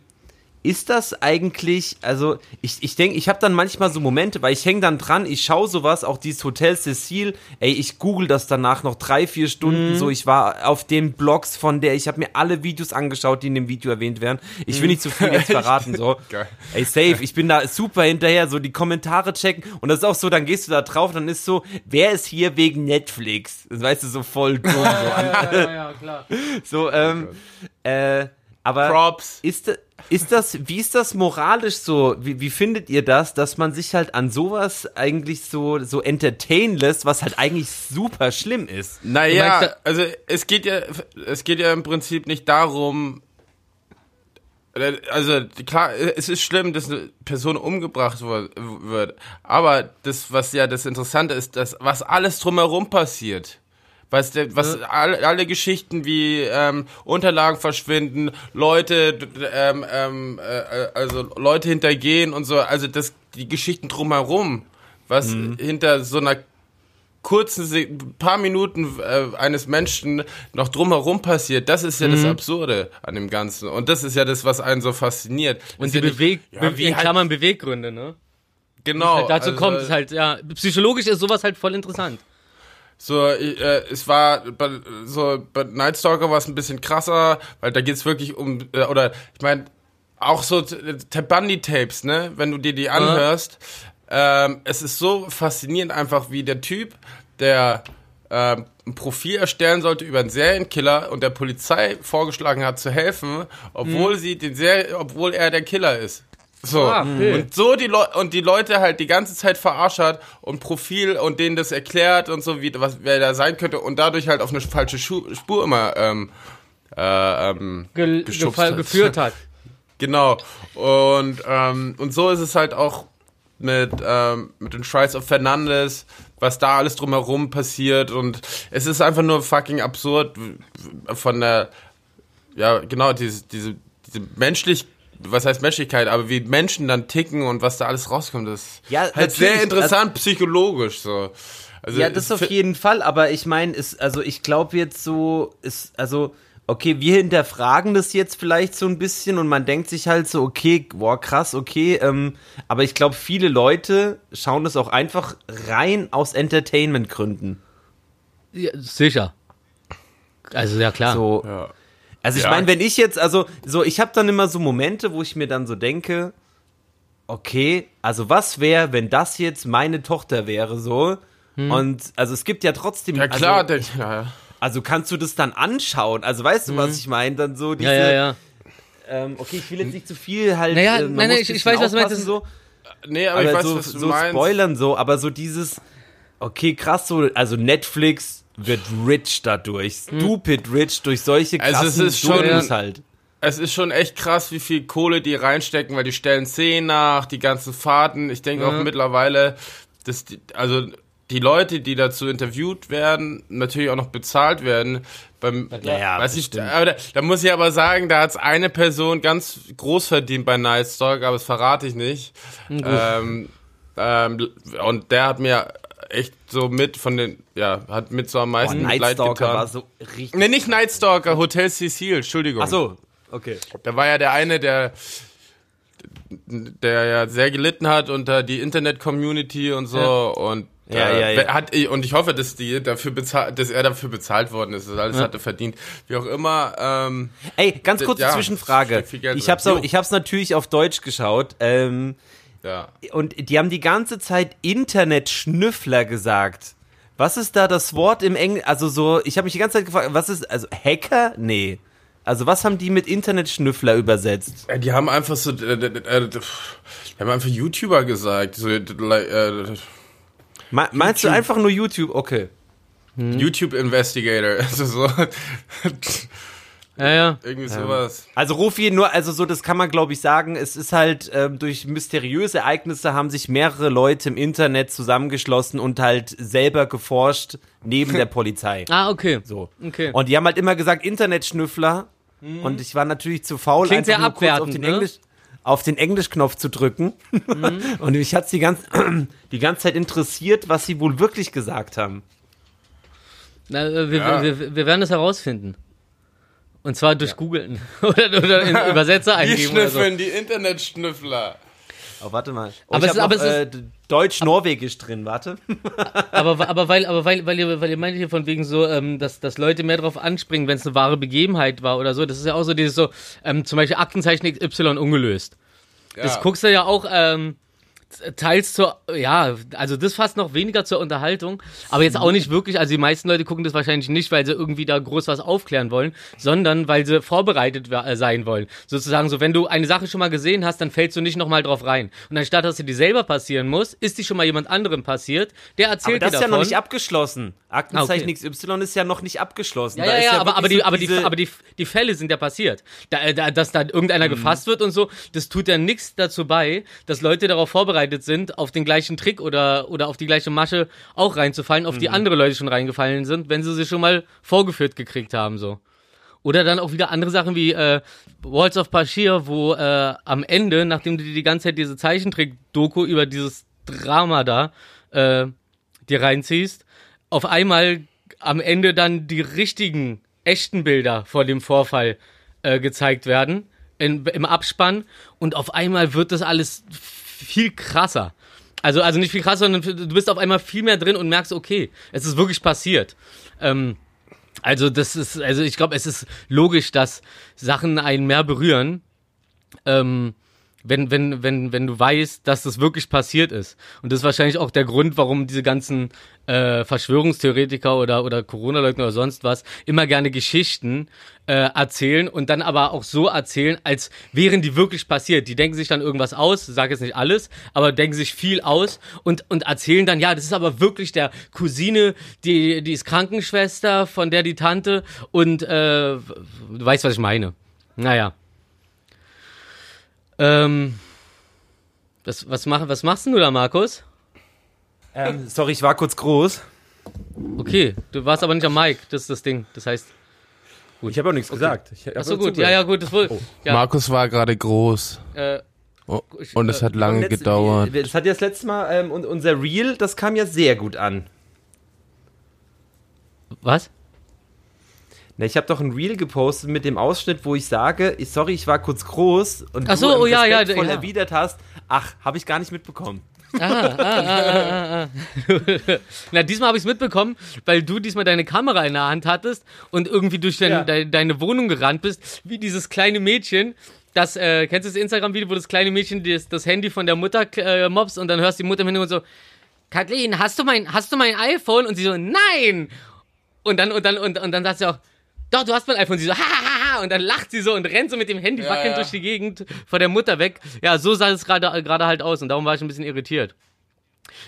[SPEAKER 1] ist das eigentlich, also ich, ich denke, ich habe dann manchmal so Momente, weil ich hänge dann dran, ich schaue sowas, auch dieses Hotel Cecil, ey, ich google das danach noch drei, vier Stunden so, ich war auf den Blogs von der, ich habe mir alle Videos angeschaut, die in dem Video erwähnt werden. Ich will nicht zu viel jetzt verraten, so.
[SPEAKER 3] Geil.
[SPEAKER 1] Ey, safe, ich bin da super hinterher, so die Kommentare checken und das ist auch so, dann gehst du da drauf, dann ist so, wer ist hier wegen Netflix? Das weißt du, so voll dumm, so, an,
[SPEAKER 2] ja, ja, klar.
[SPEAKER 1] so ähm, äh, aber
[SPEAKER 3] Props.
[SPEAKER 1] ist, ist das, wie ist das moralisch so? Wie, wie findet ihr das, dass man sich halt an sowas eigentlich so, so entertain lässt, was halt eigentlich super schlimm ist?
[SPEAKER 3] Naja,
[SPEAKER 2] meinst,
[SPEAKER 3] also es geht ja, es geht ja im Prinzip nicht darum, also klar, es ist schlimm, dass eine Person umgebracht wird, aber das, was ja das Interessante ist, dass was alles drumherum passiert. Was, der, was alle, alle Geschichten wie ähm, Unterlagen verschwinden, Leute, ähm, ähm, äh, also Leute hintergehen und so, also das, die Geschichten drumherum, was hinter so einer kurzen Se paar Minuten äh, eines Menschen noch drumherum passiert, das ist ja das Absurde an dem Ganzen. Und das ist ja das, was einen so fasziniert.
[SPEAKER 2] Und
[SPEAKER 3] Ist
[SPEAKER 2] die
[SPEAKER 3] ja nicht-
[SPEAKER 2] Beweg
[SPEAKER 3] ja,
[SPEAKER 2] Be-
[SPEAKER 3] wie
[SPEAKER 2] in
[SPEAKER 3] halt-
[SPEAKER 2] Klammern Beweggründe, ne?
[SPEAKER 3] Genau.
[SPEAKER 2] Halt dazu
[SPEAKER 3] also,
[SPEAKER 2] kommt es halt, ja, psychologisch ist sowas halt voll interessant.
[SPEAKER 3] So, äh, es war bei, so bei Night Stalker war es ein bisschen krasser, weil da geht's wirklich um äh, oder ich meine auch so Ted Bundy Tapes, ne? Wenn du dir die anhörst, ähm, es ist so faszinierend einfach wie der Typ, der ähm, ein Profil erstellen sollte über einen Serienkiller und der Polizei vorgeschlagen hat zu helfen, obwohl sie den Ser obwohl er der Killer ist. So.
[SPEAKER 2] Ah, okay.
[SPEAKER 3] Und so die Leute und die Leute halt die ganze Zeit verarscht hat und Profil und denen das erklärt und so, wie was wer da sein könnte und dadurch halt auf eine falsche Schu Spur immer ähm, äh, ähm,
[SPEAKER 2] Ge
[SPEAKER 3] hat.
[SPEAKER 2] geführt hat.
[SPEAKER 3] Genau. Und, ähm, und so ist es halt auch mit, ähm, mit den Trials of Fernandes, was da alles drumherum passiert. Und es ist einfach nur fucking absurd von der, ja, genau, diese, diese, diese menschlich, was heißt Menschlichkeit, aber wie Menschen dann ticken und was da alles rauskommt, das ist
[SPEAKER 1] Ja,
[SPEAKER 3] halt sehr interessant psychologisch so. Also
[SPEAKER 1] Ja, das auf jeden Fall, aber ich meine, ist, also ich glaube jetzt so, ist, also, okay, wir hinterfragen das jetzt vielleicht so ein bisschen und man denkt sich halt so, okay, boah, krass, okay, ähm, aber ich glaube, viele Leute schauen das auch einfach rein aus Entertainment-Gründen.
[SPEAKER 2] Ja, sicher. Also, ja, klar.
[SPEAKER 1] So,
[SPEAKER 3] Ja.
[SPEAKER 1] Also ich
[SPEAKER 3] Ja.
[SPEAKER 1] meine, wenn ich jetzt, also so, ich habe dann immer so Momente, wo ich mir dann so denke, okay, also was wäre, wenn das jetzt meine Tochter wäre, so. Und also es gibt ja trotzdem.
[SPEAKER 3] Ja klar,
[SPEAKER 1] also,
[SPEAKER 3] der, ja, ja.
[SPEAKER 1] also kannst du das dann anschauen? Also weißt du, was ich meine? Dann so diese.
[SPEAKER 2] ja, ja, ja.
[SPEAKER 1] Ähm, okay, ich will jetzt nicht zu viel halt.
[SPEAKER 2] Naja,
[SPEAKER 1] äh, man
[SPEAKER 2] nein, nein, ich-
[SPEAKER 1] ein
[SPEAKER 2] ich
[SPEAKER 1] bisschen
[SPEAKER 2] weiß, was du meinst,
[SPEAKER 1] so.
[SPEAKER 3] Nee, aber,
[SPEAKER 1] Aber
[SPEAKER 3] ich weiß,
[SPEAKER 1] so,
[SPEAKER 3] was du
[SPEAKER 1] so
[SPEAKER 3] meinst.
[SPEAKER 1] spoilern so, aber so dieses, okay, krass so, also Netflix wird rich dadurch, stupid rich durch solche
[SPEAKER 3] Also
[SPEAKER 1] krassen
[SPEAKER 3] es ist schon-
[SPEAKER 1] halt.
[SPEAKER 3] Es ist schon echt krass, wie viel Kohle die reinstecken, weil die stellen Szenen nach, die ganzen Fahrten. Ich denke auch mittlerweile, dass die, also die Leute, die dazu interviewt werden, natürlich auch noch bezahlt werden. Beim,
[SPEAKER 1] Ja, ja,
[SPEAKER 3] weiß ich, aber da, da muss ich aber sagen, da hat's eine Person ganz groß verdient bei Night Stalk, aber das verrate ich nicht. Ähm, ähm, und der hat mir echt so mit von den, ja, hat mit so am
[SPEAKER 1] Boah,
[SPEAKER 3] meisten
[SPEAKER 1] Night
[SPEAKER 3] Leid
[SPEAKER 1] Stalker
[SPEAKER 3] getan.
[SPEAKER 1] war so richtig.
[SPEAKER 3] Nee, nicht Night Stalker, Hotel Cecil, Entschuldigung.
[SPEAKER 1] Ach so, okay.
[SPEAKER 3] Da war ja der eine, der der ja sehr gelitten hat unter die Internet-Community und so und
[SPEAKER 1] Ja,
[SPEAKER 3] äh,
[SPEAKER 1] ja, ja.
[SPEAKER 3] hat und ich hoffe, dass die dafür bezahlt, dass er dafür bezahlt worden ist. Das alles hatte verdient. Wie auch immer. Ähm,
[SPEAKER 1] Ey, ganz kurze
[SPEAKER 3] Ja,
[SPEAKER 1] Zwischenfrage. Ich hab's, auch,
[SPEAKER 3] Jo.
[SPEAKER 1] ich hab's natürlich auf Deutsch geschaut. Ähm,
[SPEAKER 3] ja.
[SPEAKER 1] und die haben die ganze Zeit Internet-Schnüffler gesagt. Was ist da das Wort im Englischen? Also so, ich habe mich die ganze Zeit gefragt, was ist, also Hacker? Nee. Also was haben die mit Internetschnüffler übersetzt?
[SPEAKER 3] Die haben einfach so, äh, äh, äh, die haben einfach YouTuber gesagt. So, äh,
[SPEAKER 1] Me meinst du
[SPEAKER 3] YouTube.
[SPEAKER 1] einfach nur YouTube? Okay.
[SPEAKER 3] YouTube Investigator. Also so,
[SPEAKER 2] Ja, ja.
[SPEAKER 3] irgendwie sowas.
[SPEAKER 1] Also Rufi, nur, also so, das kann man glaube ich sagen, es ist halt ähm, durch mysteriöse Ereignisse haben sich mehrere Leute im Internet zusammengeschlossen und halt selber geforscht neben der Polizei.
[SPEAKER 2] Ah, okay.
[SPEAKER 1] So.
[SPEAKER 2] Okay.
[SPEAKER 1] Und die haben halt immer gesagt, Internetschnüffler. Und ich war natürlich zu faul,
[SPEAKER 2] Klingt sehr
[SPEAKER 1] nur kurz auf
[SPEAKER 2] abwertend,
[SPEAKER 1] den,
[SPEAKER 2] ne?
[SPEAKER 1] Englisch, auf den Englischknopf zu drücken. und mich hat's die, ganz, die ganze Zeit interessiert, was sie wohl wirklich gesagt haben.
[SPEAKER 2] Na, äh, wir,
[SPEAKER 3] Ja.
[SPEAKER 2] wir, wir, wir werden das herausfinden. Und zwar durch Googeln. oder, oder in Übersetzer
[SPEAKER 3] Die
[SPEAKER 2] eingeben oder so.
[SPEAKER 3] schnüffeln, die Internetschnüffler.
[SPEAKER 1] Oh, warte mal. Oh,
[SPEAKER 2] Aber
[SPEAKER 1] ich
[SPEAKER 2] es- aber ist-
[SPEAKER 1] äh, Deutsch-Norwegisch drin, warte.
[SPEAKER 2] Aber, aber weil, aber weil, weil ihr, weil ihr meint hier von wegen so, ähm, dass, dass Leute mehr drauf anspringen, wenn es eine wahre Begebenheit war oder so. Das ist ja auch so dieses so, ähm, zum Beispiel Aktenzeichen XY ungelöst. Das
[SPEAKER 3] Ja.
[SPEAKER 2] guckst du ja auch ähm, teils zur, ja, also das fast noch weniger zur Unterhaltung, aber jetzt auch nicht wirklich, also die meisten Leute gucken das wahrscheinlich nicht, weil sie irgendwie da groß was aufklären wollen, sondern weil sie vorbereitet äh, sein wollen. Sozusagen so, wenn du eine Sache schon mal gesehen hast, dann fällst du nicht nochmal drauf rein. Und anstatt, dass dir die selber passieren muss, ist die schon mal jemand anderem passiert, der
[SPEAKER 1] Aber
[SPEAKER 2] erzählt
[SPEAKER 1] das
[SPEAKER 2] dir
[SPEAKER 1] ist ja
[SPEAKER 2] davon.
[SPEAKER 1] noch nicht abgeschlossen. Aktenzeichen
[SPEAKER 2] Ah,
[SPEAKER 1] XY ist ja noch nicht abgeschlossen.
[SPEAKER 2] Ja, ja,
[SPEAKER 1] ist
[SPEAKER 2] ja, aber, aber, die,
[SPEAKER 1] so
[SPEAKER 2] aber, die, aber die, die Fälle sind ja passiert. Da, äh, da, dass da irgendeiner
[SPEAKER 1] Mhm.
[SPEAKER 2] gefasst wird und so, das tut ja nichts dazu bei, dass Leute darauf vorbereitet sind, auf den gleichen Trick oder, oder auf die gleiche Masche auch reinzufallen, auf die
[SPEAKER 1] Mhm.
[SPEAKER 2] andere Leute schon reingefallen sind, wenn sie sie schon mal vorgeführt gekriegt haben, so. Oder dann auch wieder andere Sachen wie äh, Walls of Bashir, wo äh, am Ende, nachdem du dir die ganze Zeit diese Zeichentrick-Doku über dieses Drama da äh, dir reinziehst, auf einmal am Ende dann die richtigen, echten Bilder vor dem Vorfall äh, gezeigt werden in, im Abspann und auf einmal wird das alles viel krasser. Also, also nicht viel krasser, sondern du bist auf einmal viel mehr drin und merkst, okay, es ist wirklich passiert. Ähm, also das ist, also ich glaube, es ist logisch, dass Sachen einen mehr berühren, ähm, wenn, wenn, wenn, wenn du weißt, dass das wirklich passiert ist. Und das ist wahrscheinlich auch der Grund, warum diese ganzen äh, Verschwörungstheoretiker oder, oder Corona-Leugner oder sonst was immer gerne Geschichten äh, erzählen und dann aber auch so erzählen, als wären die wirklich passiert. Die denken sich dann irgendwas aus, sag jetzt nicht alles, aber denken sich viel aus und, und erzählen dann, ja, das ist aber wirklich der Cousine, die, die ist Krankenschwester, von der die Tante und äh, du weißt, was ich meine. Naja. Ähm, was, was, mach, was machst denn du da, Markus?
[SPEAKER 1] ähm, sorry, ich war kurz groß.
[SPEAKER 2] Okay, du warst aber nicht am Mic, das ist das Ding. Das heißt,
[SPEAKER 1] Ich habe auch nichts gesagt. Ich hab
[SPEAKER 2] ach so
[SPEAKER 1] nur
[SPEAKER 2] gut, ja, ja, gut, das wohl. Ja,
[SPEAKER 3] Markus war gerade groß.
[SPEAKER 2] äh,
[SPEAKER 3] Oh,
[SPEAKER 2] Ich-
[SPEAKER 3] und es
[SPEAKER 2] äh,
[SPEAKER 3] hat lange
[SPEAKER 1] Letzte-
[SPEAKER 3] gedauert.
[SPEAKER 1] Das hat ja das letzte Mal, ähm, und unser Reel, das kam ja sehr gut an.
[SPEAKER 2] was?
[SPEAKER 1] Na, ich habe doch ein Reel gepostet mit dem Ausschnitt, wo ich sage, ich, sorry, ich war kurz groß und
[SPEAKER 2] Ach so,
[SPEAKER 1] du
[SPEAKER 2] oh ja, ja,
[SPEAKER 1] respektvoll
[SPEAKER 2] ja.
[SPEAKER 1] erwidert hast, ach, habe ich gar nicht mitbekommen.
[SPEAKER 2] Na, diesmal habe ich es mitbekommen, weil du diesmal deine Kamera in der Hand hattest und irgendwie durch dein,
[SPEAKER 1] Ja.
[SPEAKER 2] dein, deine Wohnung gerannt bist, wie dieses kleine Mädchen. Das, äh, kennst du das Instagram-Video, wo das kleine Mädchen das, das Handy von der Mutter äh, mobst und dann hörst die Mutter im Hintergrund so, Kathleen, hast du mein, hast du mein iPhone? Und sie so, nein! Und dann, und dann, und, und dann sagt sie auch, doch, du hast mein iPhone. Sie so, ha, ha, ha, und dann lacht sie so und rennt so mit dem Handy
[SPEAKER 3] Ja,
[SPEAKER 2] wackelnd
[SPEAKER 3] ja.
[SPEAKER 2] durch die Gegend vor der Mutter weg. Ja, so sah es gerade gerade halt aus und darum war ich ein bisschen irritiert.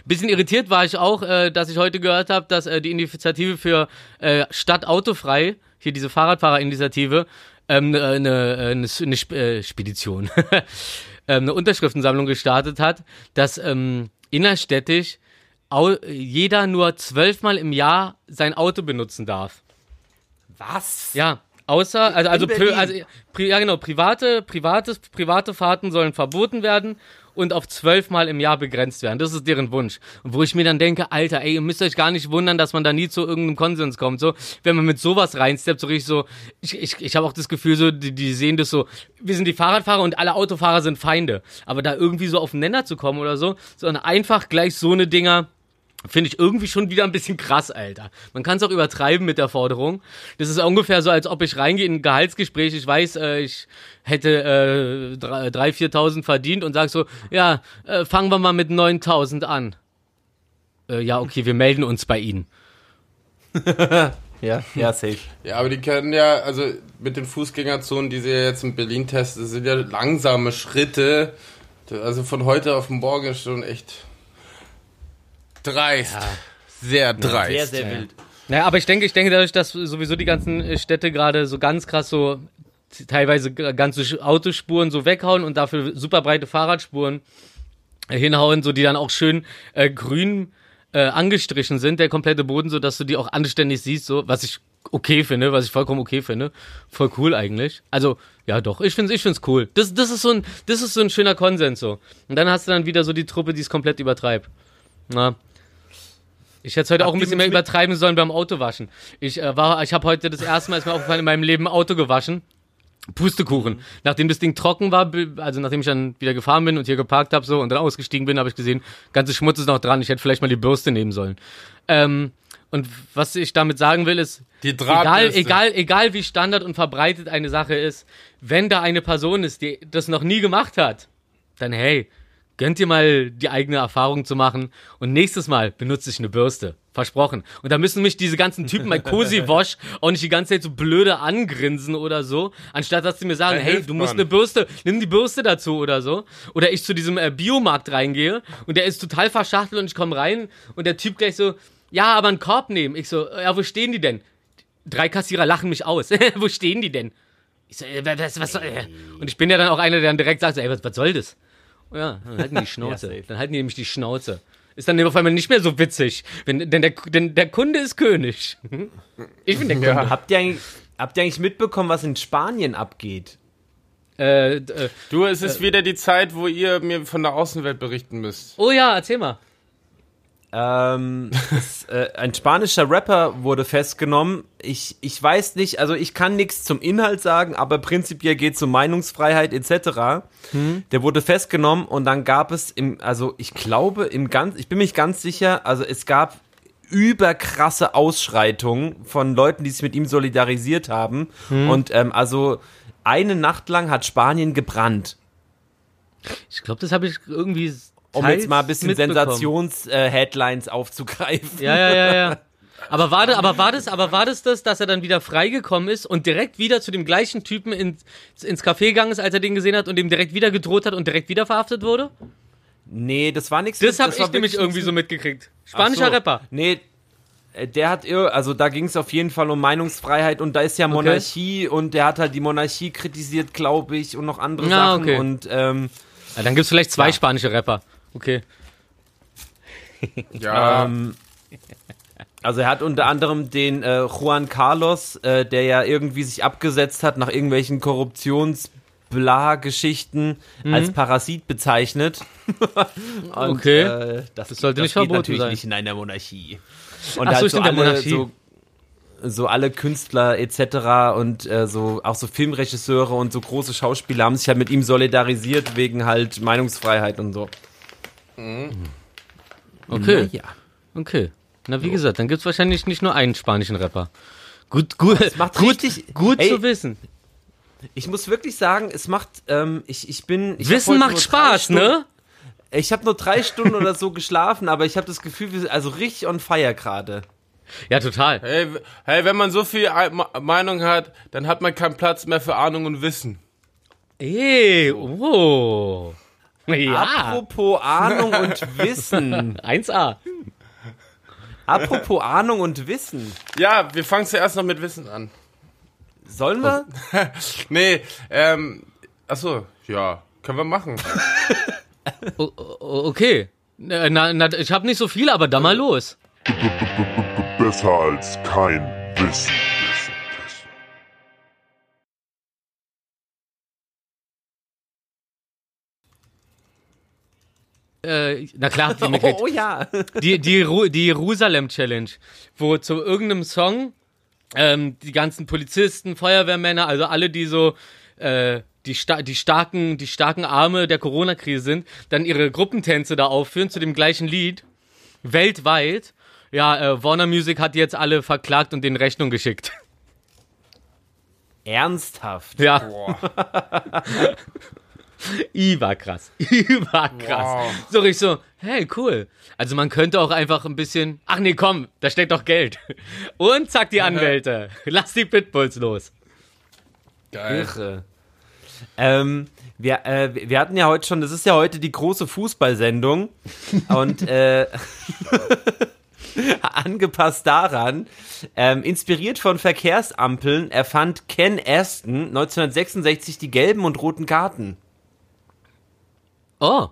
[SPEAKER 2] Bisschen irritiert war ich auch, äh, dass ich heute gehört habe, dass äh, die Initiative für äh, Stadt Autofrei, hier diese Fahrradfahrerinitiative, ähm, eine, eine, eine, eine Sp äh, Spedition, ähm, eine Unterschriftensammlung gestartet hat, dass ähm, innerstädtisch jeder nur zwölfmal im Jahr sein Auto benutzen darf.
[SPEAKER 1] Was?
[SPEAKER 2] Ja, außer, also, also, pri, also pri, ja genau, private, private, private Fahrten sollen verboten werden und auf zwölfmal im Jahr begrenzt werden. Das ist deren Wunsch. Und wo ich mir dann denke, Alter, ey, ihr müsst euch gar nicht wundern, dass man da nie zu irgendeinem Konsens kommt. So, wenn man mit sowas reinsteppt, so richtig so, ich, ich, ich habe auch das Gefühl, so, die, die sehen das so, wir sind die Fahrradfahrer und alle Autofahrer sind Feinde. Aber da irgendwie so auf den Nenner zu kommen oder so, sondern einfach gleich so eine Dinger. Finde ich irgendwie schon wieder ein bisschen krass, Alter. Man kann es auch übertreiben mit der Forderung. Das ist ungefähr so, als ob ich reingehe in ein Gehaltsgespräch. Ich weiß, äh, ich hätte äh, 3.000, 4.000 verdient und sag so, ja, äh, fangen wir mal mit 9.000 an. Äh, ja, okay, wir melden uns bei Ihnen.
[SPEAKER 1] Ja, ja, safe.
[SPEAKER 3] Ja, aber die können ja, also mit den Fußgängerzonen, die sie ja jetzt in Berlin testen, das sind ja langsame Schritte. Also von heute auf morgen ist schon echt dreist. Sehr dreist.
[SPEAKER 1] Sehr, sehr wild.
[SPEAKER 2] Naja, aber ich denke, ich denke dadurch, dass sowieso die ganzen äh, Städte gerade so ganz krass so teilweise ganze Autospuren so weghauen und dafür super breite Fahrradspuren hinhauen, so die dann auch schön äh, grün äh, angestrichen sind, der komplette Boden, so dass du die auch anständig siehst, so was ich okay finde, was ich vollkommen okay finde, voll cool eigentlich. Also ja, doch, ich find's, ich find's cool. Das, das ist so ein, das ist so ein schöner Konsens so. Und dann hast du dann wieder so die Truppe, die es komplett übertreibt. Na. Ich hätte heute auch ein bisschen mehr übertreiben sollen beim Autowaschen. Ich äh, war, ich habe heute das erste Mal ist mir aufgefallen in meinem Leben Auto gewaschen. Pustekuchen. Nachdem das Ding trocken war, also nachdem ich dann wieder gefahren bin und hier geparkt habe so und dann ausgestiegen bin, habe ich gesehen, ganze Schmutz ist noch dran. Ich hätte vielleicht mal die Bürste nehmen sollen. Ähm, und was ich damit sagen will, ist, egal, egal, egal wie Standard und verbreitet eine Sache ist, wenn da eine Person ist, die das noch nie gemacht hat, dann hey, gönnt ihr mal die eigene Erfahrung zu machen und nächstes Mal benutze ich eine Bürste. Versprochen. Und da müssen mich diese ganzen Typen bei Cozy Wash auch nicht die ganze Zeit so blöde angrinsen oder so, anstatt dass sie mir sagen, hey, du musst
[SPEAKER 3] man.
[SPEAKER 2] eine Bürste, nimm die Bürste dazu oder so. Oder ich zu diesem äh, Biomarkt reingehe und der ist total verschachtelt und ich komme rein und der Typ gleich so, ja, aber einen Korb nehmen. Ich so, ja, wo stehen die denn? Drei Kassierer lachen mich aus. wo stehen die denn? Ich so, äh, was, was soll, äh? Und ich bin ja dann auch einer, der dann direkt sagt, so, ey, was, was soll das? Ja, dann halten die die Schnauze.
[SPEAKER 1] safe.
[SPEAKER 2] dann halten die nämlich die Schnauze. Ist dann auf einmal nicht mehr so witzig, wenn, denn, der, denn der Kunde ist König. Ich bin der Kunde.
[SPEAKER 1] Habt ihr, eigentlich, habt ihr eigentlich mitbekommen, was in Spanien abgeht?
[SPEAKER 2] Äh, äh,
[SPEAKER 3] Du, es ist wieder die Zeit, wo ihr mir von der Außenwelt berichten müsst.
[SPEAKER 2] oh ja, erzähl mal.
[SPEAKER 1] Ähm, es, äh, ein spanischer Rapper wurde festgenommen. Ich, ich weiß nicht, also ich kann nichts zum Inhalt sagen, aber prinzipiell geht es um Meinungsfreiheit etc. Der wurde festgenommen und dann gab es im, also ich glaube im ganz, ich bin mich ganz sicher, also es gab überkrasse Ausschreitungen von Leuten, die sich mit ihm solidarisiert haben. Und ähm, also eine Nacht lang hat Spanien gebrannt.
[SPEAKER 2] Ich glaube, das habe ich irgendwie.
[SPEAKER 1] Um jetzt mal ein bisschen. Sensations-Headlines aufzugreifen.
[SPEAKER 2] Ja, ja, ja, ja. Aber war, das, aber, war das, aber war das das, dass er dann wieder freigekommen ist und direkt wieder zu dem gleichen Typen ins, ins Café gegangen ist, als er den gesehen hat und dem direkt wieder gedroht hat und direkt wieder verhaftet wurde?
[SPEAKER 1] Nee, das war nichts.
[SPEAKER 2] Das habe
[SPEAKER 1] war
[SPEAKER 2] ich nämlich irgendwie so mitgekriegt. Spanischer
[SPEAKER 1] so.
[SPEAKER 2] Rapper.
[SPEAKER 1] Nee, äh, der hat, also da ging es auf jeden Fall um Meinungsfreiheit und da ist ja Monarchie und der hat halt die Monarchie kritisiert, glaube ich, und noch andere
[SPEAKER 2] Ja,
[SPEAKER 1] Sachen
[SPEAKER 2] okay.
[SPEAKER 1] und ähm,
[SPEAKER 2] Ja, dann gibt's vielleicht zwei
[SPEAKER 1] Ja.
[SPEAKER 2] spanische Rapper. Okay.
[SPEAKER 3] Ja,
[SPEAKER 1] ähm, also er hat unter anderem den äh, Juan Carlos, äh, der ja irgendwie sich abgesetzt hat nach irgendwelchen Korruptionsbla-Geschichten
[SPEAKER 2] Mhm.
[SPEAKER 1] als Parasit bezeichnet. und,
[SPEAKER 2] Okay.
[SPEAKER 1] Äh, das,
[SPEAKER 2] Das sollte
[SPEAKER 1] das
[SPEAKER 2] nicht
[SPEAKER 1] geht
[SPEAKER 2] verboten
[SPEAKER 1] natürlich
[SPEAKER 2] sein.
[SPEAKER 1] nicht in einer Monarchie. Und
[SPEAKER 2] Ach so,
[SPEAKER 1] halt so
[SPEAKER 2] der
[SPEAKER 1] alle
[SPEAKER 2] Monarchie.
[SPEAKER 1] so so alle Künstler etc. und äh, so auch so Filmregisseure und so große Schauspieler haben sich halt mit ihm solidarisiert wegen halt Meinungsfreiheit und so.
[SPEAKER 2] Okay.
[SPEAKER 1] Ja.
[SPEAKER 2] Okay. Na, wie gesagt, dann gibt's wahrscheinlich nicht nur einen spanischen Rapper. Gut, gut,
[SPEAKER 1] macht
[SPEAKER 2] gut,
[SPEAKER 1] richtig-
[SPEAKER 2] gut
[SPEAKER 1] Ey,
[SPEAKER 2] zu wissen.
[SPEAKER 1] Ich muss wirklich sagen, es macht, ähm, ich, ich bin. Ich
[SPEAKER 2] Wissen macht Spaß,
[SPEAKER 1] Stunden,
[SPEAKER 2] ne?
[SPEAKER 1] Ich habe nur drei Stunden oder so geschlafen, aber ich habe das Gefühl, wir sind also richtig on fire gerade.
[SPEAKER 2] Ja, total.
[SPEAKER 3] hey, hey, wenn man so viel Meinung hat, dann hat man keinen Platz mehr für Ahnung und Wissen.
[SPEAKER 2] Ey, oh. Ja.
[SPEAKER 1] Apropos Ahnung und Wissen.
[SPEAKER 2] 1A.
[SPEAKER 1] Apropos Ahnung und Wissen.
[SPEAKER 3] Ja, wir fangen zuerst noch mit Wissen an.
[SPEAKER 1] Sollen wir?
[SPEAKER 3] Nee, ähm, achso, ja, können wir machen.
[SPEAKER 2] O- okay. Na, na, ich habe nicht so viel, aber dann mal los.
[SPEAKER 4] Besser als kein Wissen.
[SPEAKER 2] Äh, na klar, habt ihr
[SPEAKER 1] Oh,
[SPEAKER 2] mitgekriegt.
[SPEAKER 1] oh ja.
[SPEAKER 2] Die, die, Jeru- die Jerusalem Challenge, wo zu irgendeinem Song ähm, die ganzen Polizisten, Feuerwehrmänner, also alle, die so äh, die, sta die starken, die starken Arme der Corona-Krise sind, dann ihre Gruppentänze da aufführen zu dem gleichen Lied weltweit. Ja, äh, Warner Music hat die jetzt alle verklagt und den Rechnung geschickt.
[SPEAKER 1] Ernsthaft.
[SPEAKER 2] Ja. Überkrass. Überkrass.
[SPEAKER 3] Wow.
[SPEAKER 2] So richtig so, hey, cool. Also man könnte auch einfach ein bisschen, ach nee, komm, da steckt doch Geld. Und zack, die Anwälte. Lass die Pitbulls los.
[SPEAKER 3] Geil.
[SPEAKER 1] Irre. Ähm, wir, äh, wir hatten ja heute schon, das ist ja heute die große Fußballsendung und äh, angepasst daran, ähm, inspiriert von Verkehrsampeln, erfand Ken Aston 1966 die gelben und roten Karten.
[SPEAKER 2] Oh.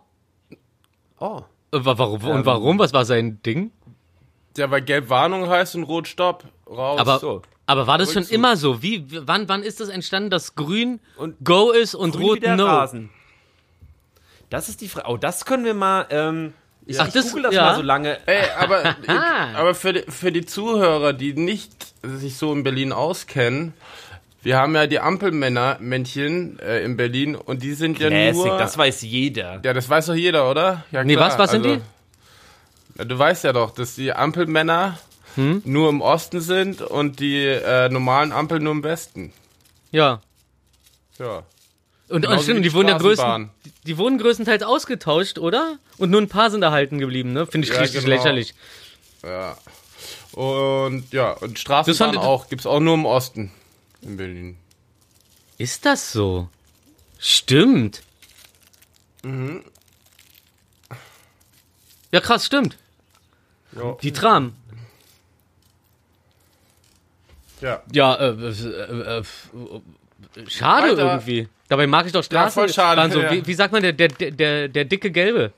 [SPEAKER 1] Oh.
[SPEAKER 2] Und wa- warum? Und warum? Was war sein Ding?
[SPEAKER 3] Ja, weil Gelb Warnung heißt und Rot Stopp. Raus.
[SPEAKER 2] Aber,
[SPEAKER 1] so.
[SPEAKER 2] aber war das schon
[SPEAKER 3] Rückzug.
[SPEAKER 2] immer so? Wie, wann, wann ist das entstanden, dass grün
[SPEAKER 1] Und
[SPEAKER 2] Go ist und
[SPEAKER 1] Grün
[SPEAKER 2] rot No?
[SPEAKER 1] Rasen. Das ist die Frage. Oh, das können wir mal. Ähm, ich
[SPEAKER 2] Ach,
[SPEAKER 1] ich
[SPEAKER 2] das-
[SPEAKER 1] google das
[SPEAKER 2] ja.
[SPEAKER 1] mal so lange.
[SPEAKER 3] Ey, aber,
[SPEAKER 2] Ah.
[SPEAKER 3] aber für, die, für die Zuhörer, die nicht sich so in Berlin auskennen, wir haben ja die Ampelmänner, Männchen äh, in Berlin und die sind ja
[SPEAKER 1] Classic,
[SPEAKER 3] nur...
[SPEAKER 1] das weiß jeder.
[SPEAKER 3] ja, das weiß doch jeder, oder? Ja,
[SPEAKER 2] Nee,
[SPEAKER 3] klar.
[SPEAKER 2] was- was sind
[SPEAKER 3] also,
[SPEAKER 2] die?
[SPEAKER 3] Ja, du weißt ja doch, dass die Ampelmänner
[SPEAKER 2] Hm?
[SPEAKER 3] nur im Osten sind und die äh, normalen Ampeln nur im Westen.
[SPEAKER 2] Ja.
[SPEAKER 3] Ja.
[SPEAKER 2] Und, und stimmt, die,
[SPEAKER 3] die
[SPEAKER 2] wurden ja größten, die, die wurden größtenteils ausgetauscht, oder? Und nur ein paar sind erhalten geblieben, ne? Finde ich
[SPEAKER 3] Ja,
[SPEAKER 2] richtig
[SPEAKER 3] genau.
[SPEAKER 2] lächerlich.
[SPEAKER 3] Ja. Und ja, und Straßenbahn auch, gibt's auch nur im Osten in Berlin.
[SPEAKER 2] Ist das so? Stimmt.
[SPEAKER 3] Mhm.
[SPEAKER 2] Ja, krass, stimmt.
[SPEAKER 3] Ja.
[SPEAKER 2] Die Tram.
[SPEAKER 3] ja.
[SPEAKER 2] Ja, äh, äh, äh, äh, schade
[SPEAKER 3] Weiter.
[SPEAKER 2] irgendwie. Dabei mag ich doch
[SPEAKER 3] Ja, voll schade,
[SPEAKER 2] Straßen. So,
[SPEAKER 3] ja.
[SPEAKER 2] wie, wie sagt man, der, der, der, der dicke Gelbe?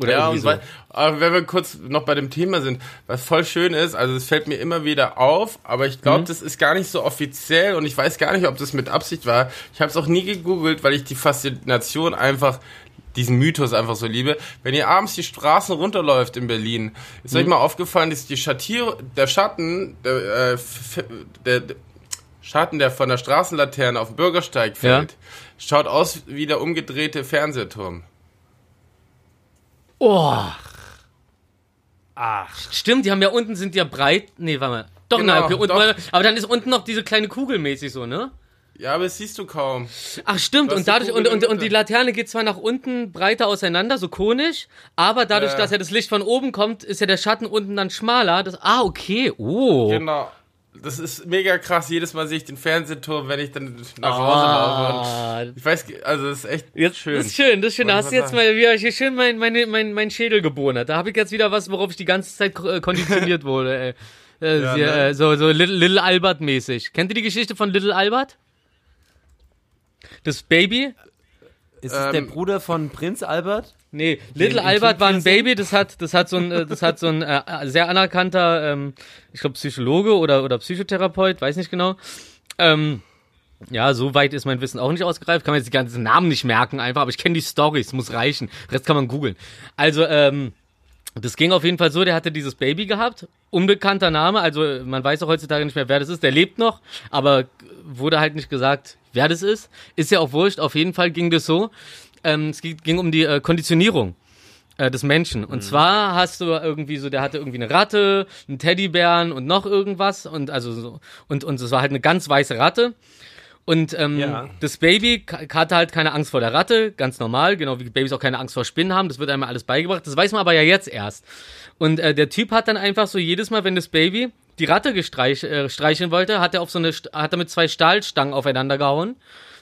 [SPEAKER 2] Oder
[SPEAKER 3] Ja, und
[SPEAKER 2] so.
[SPEAKER 3] weil, aber wenn wir kurz noch bei dem Thema sind, was voll schön ist, also es fällt mir immer wieder auf, aber ich
[SPEAKER 2] Mhm.
[SPEAKER 3] glaube, das ist gar nicht so offiziell und ich weiß gar nicht, ob das mit Absicht war. Ich habe es auch nie gegoogelt, weil ich die Faszination einfach, diesen Mythos einfach so liebe. Wenn ihr abends die Straßen runterläuft in Berlin, ist
[SPEAKER 2] Mhm.
[SPEAKER 3] euch mal aufgefallen, dass die Schattier, der Schatten, der, äh, der, der Schatten, der von der Straßenlaterne auf den Bürgersteig fällt, schaut aus wie der umgedrehte Fernsehturm.
[SPEAKER 2] Oh. Ach. Stimmt, die haben ja unten sind ja breit. Nee, warte mal. Doch,
[SPEAKER 3] Genau,
[SPEAKER 2] nein, okay, unten,
[SPEAKER 3] doch.
[SPEAKER 2] aber dann ist unten noch diese kleine Kugel mäßig so, ne?
[SPEAKER 3] Ja, aber das siehst du kaum.
[SPEAKER 2] Ach stimmt, und
[SPEAKER 3] die
[SPEAKER 2] dadurch und, und, und die. Laterne geht zwar nach unten breiter auseinander, so konisch, aber dadurch,
[SPEAKER 3] Ja.
[SPEAKER 2] dass ja das Licht von oben kommt, ist ja der Schatten unten dann schmaler. Das, ah, okay. Oh.
[SPEAKER 3] Genau. Das ist mega krass. Jedes Mal sehe ich den Fernsehturm, wenn ich dann nach Hause laufe.
[SPEAKER 2] Ah,
[SPEAKER 3] Und Ich weiß, also das ist echt
[SPEAKER 2] jetzt,
[SPEAKER 3] schön.
[SPEAKER 2] Das ist schön, das ist schön. Da hast du jetzt
[SPEAKER 3] mal
[SPEAKER 2] wieder hier schön mein, meine, mein, mein Schädel gebohnert. Da habe ich jetzt wieder was, worauf ich die ganze Zeit äh, konditioniert wurde. Ey. Äh,
[SPEAKER 3] Ja,
[SPEAKER 2] sehr,
[SPEAKER 3] ne?
[SPEAKER 2] äh, so so Little, Little Albert mäßig. Kennt ihr die Geschichte von Little Albert? Das Baby?
[SPEAKER 1] Ist es der
[SPEAKER 3] Ähm,
[SPEAKER 1] Bruder von Prinz Albert?
[SPEAKER 2] Nee, Little Albert war ein? Baby, das hat, das hat so ein, äh, das hat so ein äh, sehr anerkannter, ähm, ich glaube Psychologe oder oder Psychotherapeut, weiß nicht genau. Ähm, ja, so weit ist mein Wissen auch nicht ausgereift. Kann man jetzt die ganzen Namen nicht merken einfach, aber ich kenne die Stories, muss reichen. Rest kann man googeln. Also, ähm, das ging auf jeden Fall so, der hatte dieses Baby gehabt, unbekannter Name, also man weiß auch heutzutage nicht mehr, wer das ist. Der lebt noch, aber wurde halt nicht gesagt, wer das ist. Ist ja auch wurscht, auf jeden Fall ging das so. Ähm, es ging um die äh, Konditionierung äh, des Menschen. Und zwar hast du irgendwie so, der hatte irgendwie eine Ratte, einen Teddybären und noch irgendwas und also so und und es war halt eine ganz weiße Ratte. Und ähm,
[SPEAKER 1] Ja.
[SPEAKER 2] das Baby hatte halt keine Angst vor der Ratte, ganz normal, genau wie Babys auch keine Angst vor Spinnen haben. Das wird einmal alles beigebracht. Das weiß man aber ja jetzt erst. Und äh, der Typ hat dann einfach so jedes Mal, wenn das Baby die Ratte gestreich, äh, streicheln wollte, hat er auf so eine, hat er mit zwei Stahlstangen aufeinander gehauen,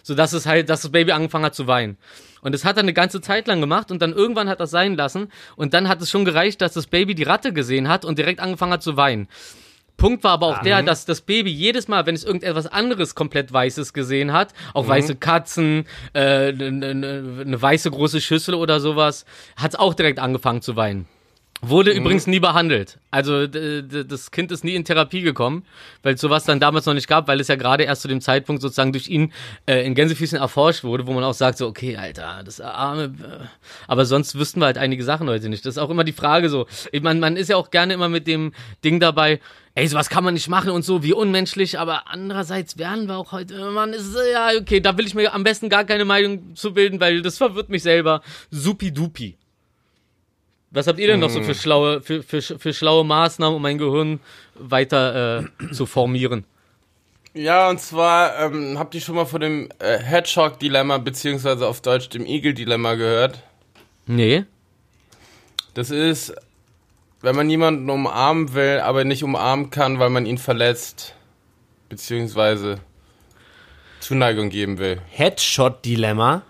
[SPEAKER 2] sodass es halt, dass das Baby angefangen hat zu weinen. Und das hat er eine ganze Zeit lang gemacht und dann irgendwann hat er sein lassen und dann hat es schon gereicht, dass das Baby die Ratte gesehen hat und direkt angefangen hat zu weinen. Punkt war aber auch der, dass das Baby jedes Mal, wenn es irgendetwas anderes komplett Weißes gesehen hat, auch weiße Katzen, äh, eine ne, ne weiße große Schüssel oder sowas, hat es auch direkt angefangen zu weinen. Wurde übrigens nie behandelt. Also das Kind ist nie in Therapie gekommen, weil es sowas dann damals noch nicht gab, weil es ja gerade erst zu dem Zeitpunkt sozusagen durch ihn äh, in Gänsefüßen erforscht wurde, wo man auch sagt so, okay, Alter, das arme... Äh. Aber sonst wüssten wir halt einige Sachen heute nicht. Das ist auch immer die Frage so. Ich mein, man ist ja auch gerne immer mit dem Ding dabei, ey, sowas kann man nicht machen und so, wie unmenschlich, aber andererseits werden wir auch heute, man ist, ja, okay, da will ich mir am besten gar keine Meinung zu bilden, weil das verwirrt mich selber. Supi-dupi. Was habt ihr denn noch so für schlaue, für, für, für schlaue Maßnahmen, um mein Gehirn weiter äh, zu formieren?
[SPEAKER 3] Ja, und zwar ähm, habt ihr schon mal von dem äh, Hedgehog-Dilemma beziehungsweise auf Deutsch dem Igel-Dilemma gehört?
[SPEAKER 2] Nee.
[SPEAKER 3] Das ist, wenn man jemanden umarmen will, aber nicht umarmen kann, weil man ihn verletzt, beziehungsweise Zuneigung geben will.
[SPEAKER 1] Headshot-Dilemma.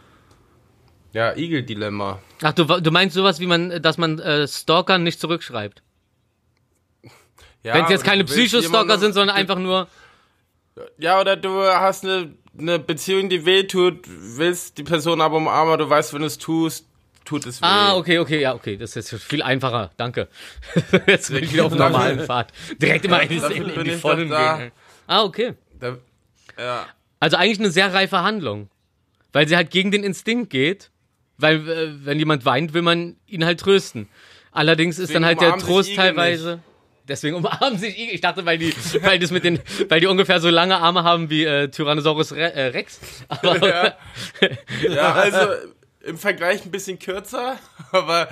[SPEAKER 3] Ja, Igel-Dilemma.
[SPEAKER 2] Ach, du, du meinst sowas wie man, dass man äh, Stalkern nicht zurückschreibt.
[SPEAKER 3] Ja,
[SPEAKER 2] Wenn es jetzt keine Psychostalker sind, sondern einfach nur.
[SPEAKER 3] Ja, oder du hast eine, eine Beziehung, die weh tut, willst die Person aber umarmen, du weißt, wenn du es tust, tut es weh.
[SPEAKER 2] Ah, okay, okay, ja, okay. Das ist jetzt viel einfacher. Danke. jetzt bin ich wieder auf normalen Pfad. Direkt immer in in, in die
[SPEAKER 3] ich
[SPEAKER 2] Vollen gehen. Ah, okay.
[SPEAKER 3] Da, ja.
[SPEAKER 2] Also eigentlich eine sehr reife Handlung. Weil sie halt gegen den Instinkt geht. Weil, äh, wenn jemand weint, will man ihn halt trösten. Allerdings ist
[SPEAKER 3] Deswegen
[SPEAKER 2] dann halt der Trost teilweise. Deswegen umarmen sich Igel. Ich dachte, weil die, weil das mit den, weil die ungefähr so lange Arme haben wie äh, Tyrannosaurus Re äh, Rex. Aber,
[SPEAKER 3] Ja. ja, also im Vergleich ein bisschen kürzer, aber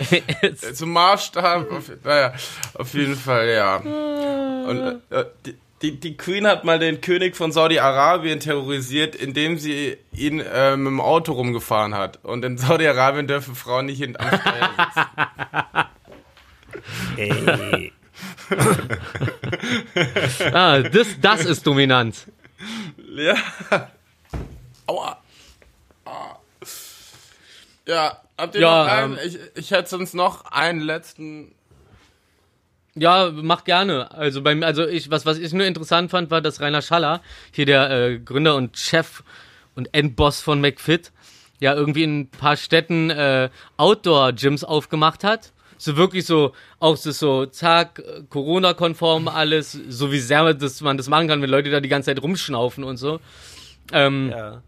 [SPEAKER 3] zum Maßstab, auf, naja, auf jeden Fall, ja. Und äh, die, die, die Queen hat mal den König von Saudi-Arabien terrorisiert, indem sie ihn äh, mit dem Auto rumgefahren hat. Und in Saudi-Arabien dürfen Frauen nicht hinten am Steuer sitzen.
[SPEAKER 1] Ey.
[SPEAKER 2] ah, das, das ist dominant.
[SPEAKER 3] Ja. Aua. Ah. Ja, habt ihr
[SPEAKER 2] Ja,
[SPEAKER 3] noch einen?
[SPEAKER 2] ähm,
[SPEAKER 3] ich, ich hätte sonst noch einen letzten.
[SPEAKER 2] Ja, mach gerne. Also beim, also ich, was, was ich nur interessant fand, war, dass Rainer Schaller, hier der äh, Gründer und Chef und Endboss von McFit, ja irgendwie in ein paar Städten äh, Outdoor-Gyms aufgemacht hat. So wirklich so, auch so, so zack, Corona-konform alles, so wie sehr man man das machen kann, wenn Leute da die ganze Zeit rumschnaufen und so. Ähm,
[SPEAKER 1] Ja.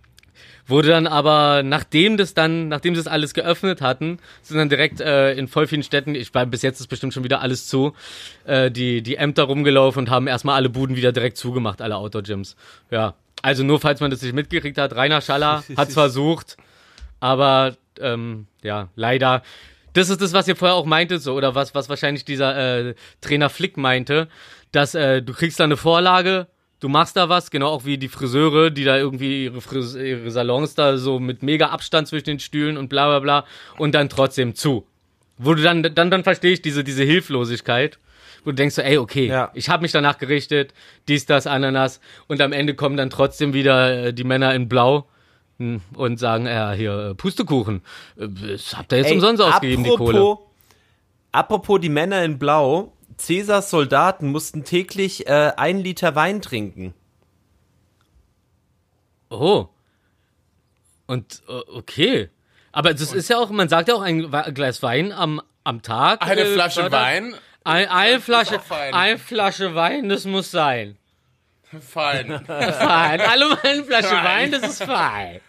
[SPEAKER 2] Wurde dann aber, nachdem das dann, nachdem sie das alles geöffnet hatten, sind dann direkt äh, in voll vielen Städten, ich war bis jetzt ist bestimmt schon wieder alles zu, äh, die, die Ämter rumgelaufen und haben erstmal alle Buden wieder direkt zugemacht, alle Outdoor-Gyms. Ja. Also nur falls man das nicht mitgekriegt hat, Rainer Schaller hat's versucht, aber ähm, ja, leider. Das ist das, was ihr vorher auch meintet, so, oder was, was wahrscheinlich dieser äh, Trainer Flick meinte, dass äh, du kriegst da eine Vorlage, du machst da was, genau auch wie die Friseure, die da irgendwie ihre, Fris ihre Salons da so mit mega Abstand zwischen den Stühlen und bla bla bla und dann trotzdem zu. Wo du dann, dann, dann verstehe ich diese, diese Hilflosigkeit, wo du denkst so, ey, okay,
[SPEAKER 1] Ja.
[SPEAKER 2] ich habe mich danach gerichtet, dies, das, Ananas und am Ende kommen dann trotzdem wieder äh, die Männer in Blau hm, und sagen, ja, hier, äh, Pustekuchen, äh, das habt ihr jetzt
[SPEAKER 1] Ey,
[SPEAKER 2] umsonst ausgegeben, die Kohle.
[SPEAKER 1] Apropos die Männer in Blau, Cäsars Soldaten mussten täglich äh, ein Liter Wein trinken.
[SPEAKER 2] Oh. Und, äh, okay. Aber das ist ja auch, man sagt ja auch ein Glas Wein am, am Tag.
[SPEAKER 3] Eine
[SPEAKER 2] äh,
[SPEAKER 3] Flasche
[SPEAKER 2] fördert-
[SPEAKER 3] Wein?
[SPEAKER 2] Ein, eine Flasche, eine Flasche Wein, das muss sein.
[SPEAKER 3] Fein.
[SPEAKER 2] Fein. Alle eine Flasche
[SPEAKER 3] Fein.
[SPEAKER 2] Wein, das ist fein.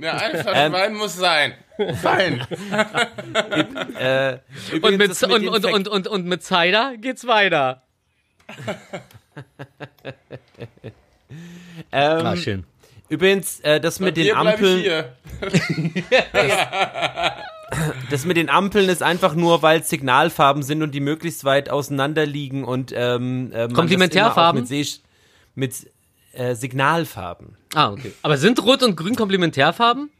[SPEAKER 3] Ja, eine Flasche
[SPEAKER 1] Ähm.
[SPEAKER 3] Wein muss sein. Fein.
[SPEAKER 1] Äh,
[SPEAKER 2] Und mit,
[SPEAKER 1] das
[SPEAKER 2] und, und, und, und, und mit Cider geht's weiter.
[SPEAKER 1] ähm,
[SPEAKER 2] Ah, schön.
[SPEAKER 1] Übrigens, äh, das mit den Ampeln, das mit den Ampeln ist einfach nur, weil es Signalfarben sind und die möglichst weit auseinander liegen und ähm, äh,
[SPEAKER 2] Komplementärfarben?
[SPEAKER 1] Mit, mit äh, Signalfarben.
[SPEAKER 2] Ah, okay. Aber sind Rot und Grün Komplementärfarben?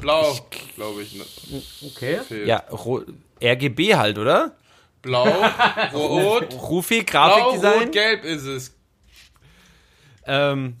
[SPEAKER 3] Blau, glaube ich. Ne?
[SPEAKER 2] Okay.
[SPEAKER 3] Fehlt.
[SPEAKER 1] Ja, ro- RGB halt, oder?
[SPEAKER 3] Blau, rot,
[SPEAKER 1] Rufi,
[SPEAKER 3] blau,
[SPEAKER 1] Grafikdesign.
[SPEAKER 3] rot, gelb ist es.
[SPEAKER 1] Ähm,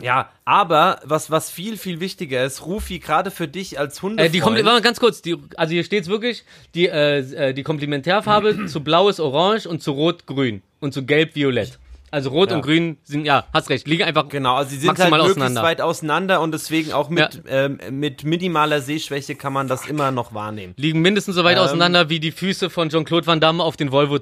[SPEAKER 1] ja, aber was, was viel, viel wichtiger ist, Rufi, gerade für dich als
[SPEAKER 2] Äh,
[SPEAKER 1] Hundefreund.
[SPEAKER 2] die Kompli- warte mal ganz kurz, die, also hier steht's wirklich, die, äh, äh, die Komplementärfarbe zu blau ist orange und zu rot grün und zu gelb violett. Also rot
[SPEAKER 1] Ja.
[SPEAKER 2] und grün sind, ja, hast recht, liegen einfach
[SPEAKER 1] Genau, also sie sind
[SPEAKER 2] maximal
[SPEAKER 1] halt
[SPEAKER 2] auseinander.
[SPEAKER 1] weit auseinander und deswegen auch mit, ähm, mit minimaler Sehschwäche kann man das immer noch wahrnehmen.
[SPEAKER 2] liegen mindestens so weit
[SPEAKER 1] Ähm.
[SPEAKER 2] auseinander wie die Füße von Jean-Claude Van Damme auf den Volvo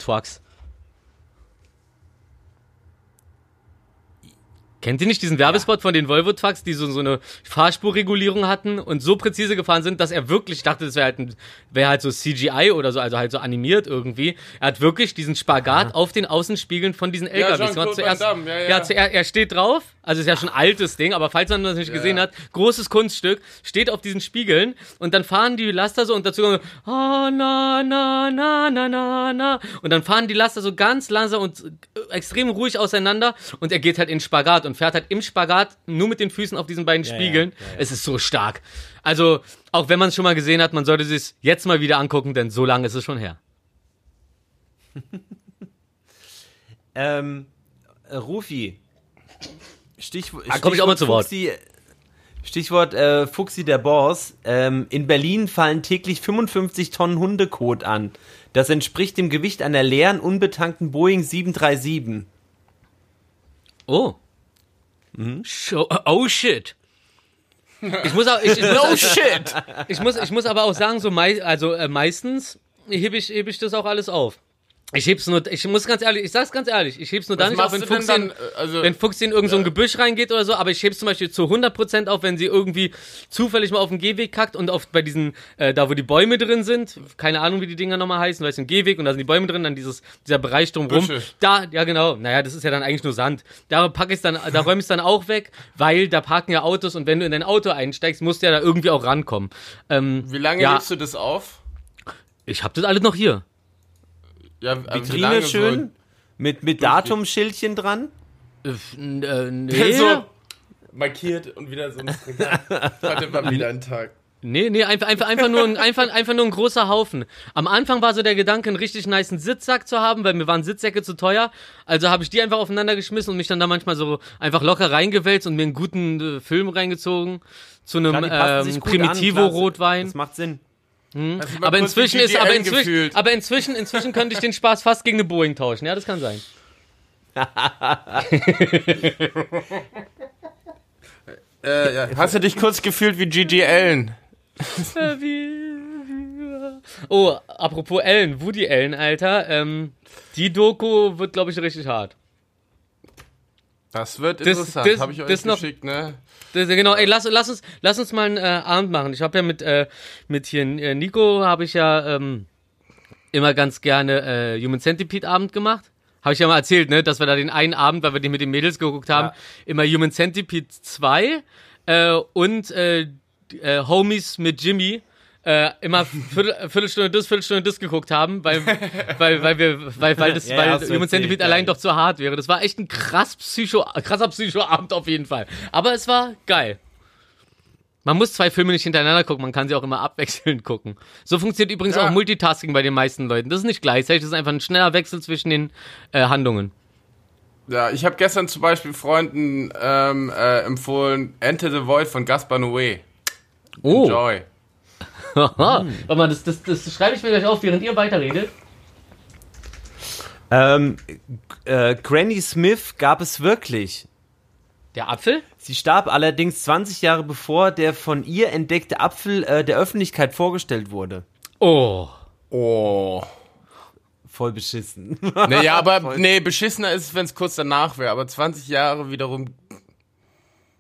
[SPEAKER 2] Kennt ihr nicht diesen Werbespot von den Volvo Trucks, die so, so eine Fahrspurregulierung hatten und so präzise gefahren sind, dass er wirklich, ich dachte, das wäre halt, ein- wäre halt so CGI oder so, also halt so animiert irgendwie. Er hat wirklich diesen Spagat auf den Außenspiegeln von diesen LKWs gemacht. Zuerst,
[SPEAKER 3] Damme, ja, ja.
[SPEAKER 2] zuerst, er steht drauf, Also ist ja schon ein altes Ding, aber falls man das nicht gesehen hat, großes Kunststück, steht auf diesen Spiegeln und dann fahren die Laster so und dazu kommen so, oh, na, na, na, na, na, na. Und dann fahren die Laster so ganz langsam und äh, extrem ruhig auseinander und er geht halt in Spagat und fährt halt im Spagat nur mit den Füßen auf diesen beiden Spiegeln. Es ist so stark. Also, auch wenn man es schon mal gesehen hat, man sollte es jetzt mal wieder angucken, denn so lange ist es schon her.
[SPEAKER 1] Ähm, äh, Rufi. Stichwort.
[SPEAKER 2] Ah, komm ich auch mal zu Wort.
[SPEAKER 1] Fuchsi, Stichwort äh, Fuchsi der Boss. Ähm, in Berlin fallen täglich 55 Tonnen Hundekot an. Das entspricht dem Gewicht einer leeren, unbetankten Boeing 737.
[SPEAKER 2] Oh. Scho- oh shit. Ich muss auch, ich, ich muss,
[SPEAKER 3] Oh shit!
[SPEAKER 2] Ich muss, ich muss aber auch sagen, so mei also äh, meistens hebe ich, hebe ich das auch alles auf. Ich heb's nur, ich muss ganz ehrlich, ich sag's ganz ehrlich, ich heb's nur dann nicht auf, wenn Fuchs,
[SPEAKER 3] dann, äh, also-
[SPEAKER 2] wenn Fuchs in irgendein so ein Gebüsch reingeht oder so, aber ich heb's zum Beispiel zu 100% auf, wenn sie irgendwie zufällig mal auf den Gehweg kackt und auf, bei diesen, äh, da wo die Bäume drin sind, keine Ahnung, wie die Dinger nochmal heißen, weißt du, ein Gehweg und da sind die Bäume drin, dann dieses, dieser Bereich drumrum.
[SPEAKER 3] Büsche.
[SPEAKER 2] Da, ja genau, naja, das ist ja dann eigentlich nur Sand. Da pack ich's dann, da räum ich's dann auch weg, weil da parken ja Autos und wenn du in dein Auto einsteigst, musst du ja da irgendwie auch rankommen. Ähm,
[SPEAKER 3] Wie lange
[SPEAKER 2] ja,
[SPEAKER 3] lebst du das auf?
[SPEAKER 2] ich hab das alles noch hier.
[SPEAKER 3] Ja, äh,
[SPEAKER 1] Vitrine
[SPEAKER 3] lange
[SPEAKER 1] schön. Mit, mit Datumschildchen dran.
[SPEAKER 2] Äh,
[SPEAKER 3] So,
[SPEAKER 2] nee.
[SPEAKER 3] so markiert und wieder so ein Heute war wieder ein Tag.
[SPEAKER 2] Nee, nee, einfach, einfach, einfach, nur ein, einfach, einfach nur ein großer Haufen. Am Anfang war so der Gedanke, einen richtig niceen Sitzsack zu haben, weil mir waren Sitzsäcke zu teuer. Also habe ich die einfach aufeinander geschmissen und mich dann da manchmal so einfach locker reingewälzt und mir einen guten äh, Film reingezogen. Zu einem ähm. Primitivo-Rotwein.
[SPEAKER 1] Das macht Sinn.
[SPEAKER 3] Du mal
[SPEAKER 2] Aber inzwischen ist, aber inzwischen,
[SPEAKER 3] gefühlt?
[SPEAKER 2] aber inzwischen, inzwischen könnte ich den Spaß fast gegen eine Boeing tauschen. Ja, das kann sein.
[SPEAKER 3] Äh, ja. Hast du dich kurz gefühlt wie Gigi Allen?
[SPEAKER 2] Oh, apropos Ellen, Woody Allen, Alter. Ähm, die Doku wird, glaube ich, richtig hart.
[SPEAKER 3] Das wird
[SPEAKER 2] Das-
[SPEAKER 3] interessant.
[SPEAKER 2] das-
[SPEAKER 3] Habe ich euch
[SPEAKER 2] das noch-
[SPEAKER 3] geschickt, ne?
[SPEAKER 2] Das, genau, ey, lass, lass, uns, lass uns mal einen äh, Abend machen. Ich habe ja mit, äh, mit hier äh, Nico habe ich ja ähm, immer ganz gerne äh, Human Centipede Abend gemacht. Habe ich ja mal erzählt, ne, dass wir da den einen Abend, weil wir den mit den Mädels geguckt haben,
[SPEAKER 1] Ja.
[SPEAKER 2] immer Human Centipede 2 äh, und äh, Homies mit Jimmy äh, immer Viertel, Viertelstunde das, Viertelstunde das geguckt haben, weil, weil, weil wir, weil, weil das,
[SPEAKER 1] Ja,
[SPEAKER 2] weil Human Centipede allein doch zu hart wäre. Das war echt ein krass Psycho, krasser Psychoabend auf jeden Fall. Aber es war geil. Man muss zwei Filme nicht hintereinander gucken, man kann sie auch immer abwechselnd gucken. So funktioniert übrigens
[SPEAKER 3] Ja.
[SPEAKER 2] auch Multitasking bei den meisten Leuten. Das ist nicht gleichzeitig, das ist einfach ein schneller Wechsel zwischen den äh, Handlungen.
[SPEAKER 3] Ja, ich habe gestern zum Beispiel Freunden ähm, äh, empfohlen Enter the Void von Gaspar Noé.
[SPEAKER 2] Oh,
[SPEAKER 3] Joy.
[SPEAKER 2] Haha. warte mal, das, das, das schreibe ich mir gleich auf, während ihr weiterredet.
[SPEAKER 1] Ähm, äh, Granny Smith gab es wirklich.
[SPEAKER 2] Der Apfel?
[SPEAKER 1] Sie starb allerdings 20 Jahre bevor der von ihr entdeckte Apfel äh, der Öffentlichkeit vorgestellt wurde.
[SPEAKER 2] Oh.
[SPEAKER 3] Oh.
[SPEAKER 1] Voll beschissen.
[SPEAKER 3] Naja, aber nee, beschissener ist es, wenn es kurz danach wäre. Aber 20 Jahre wiederum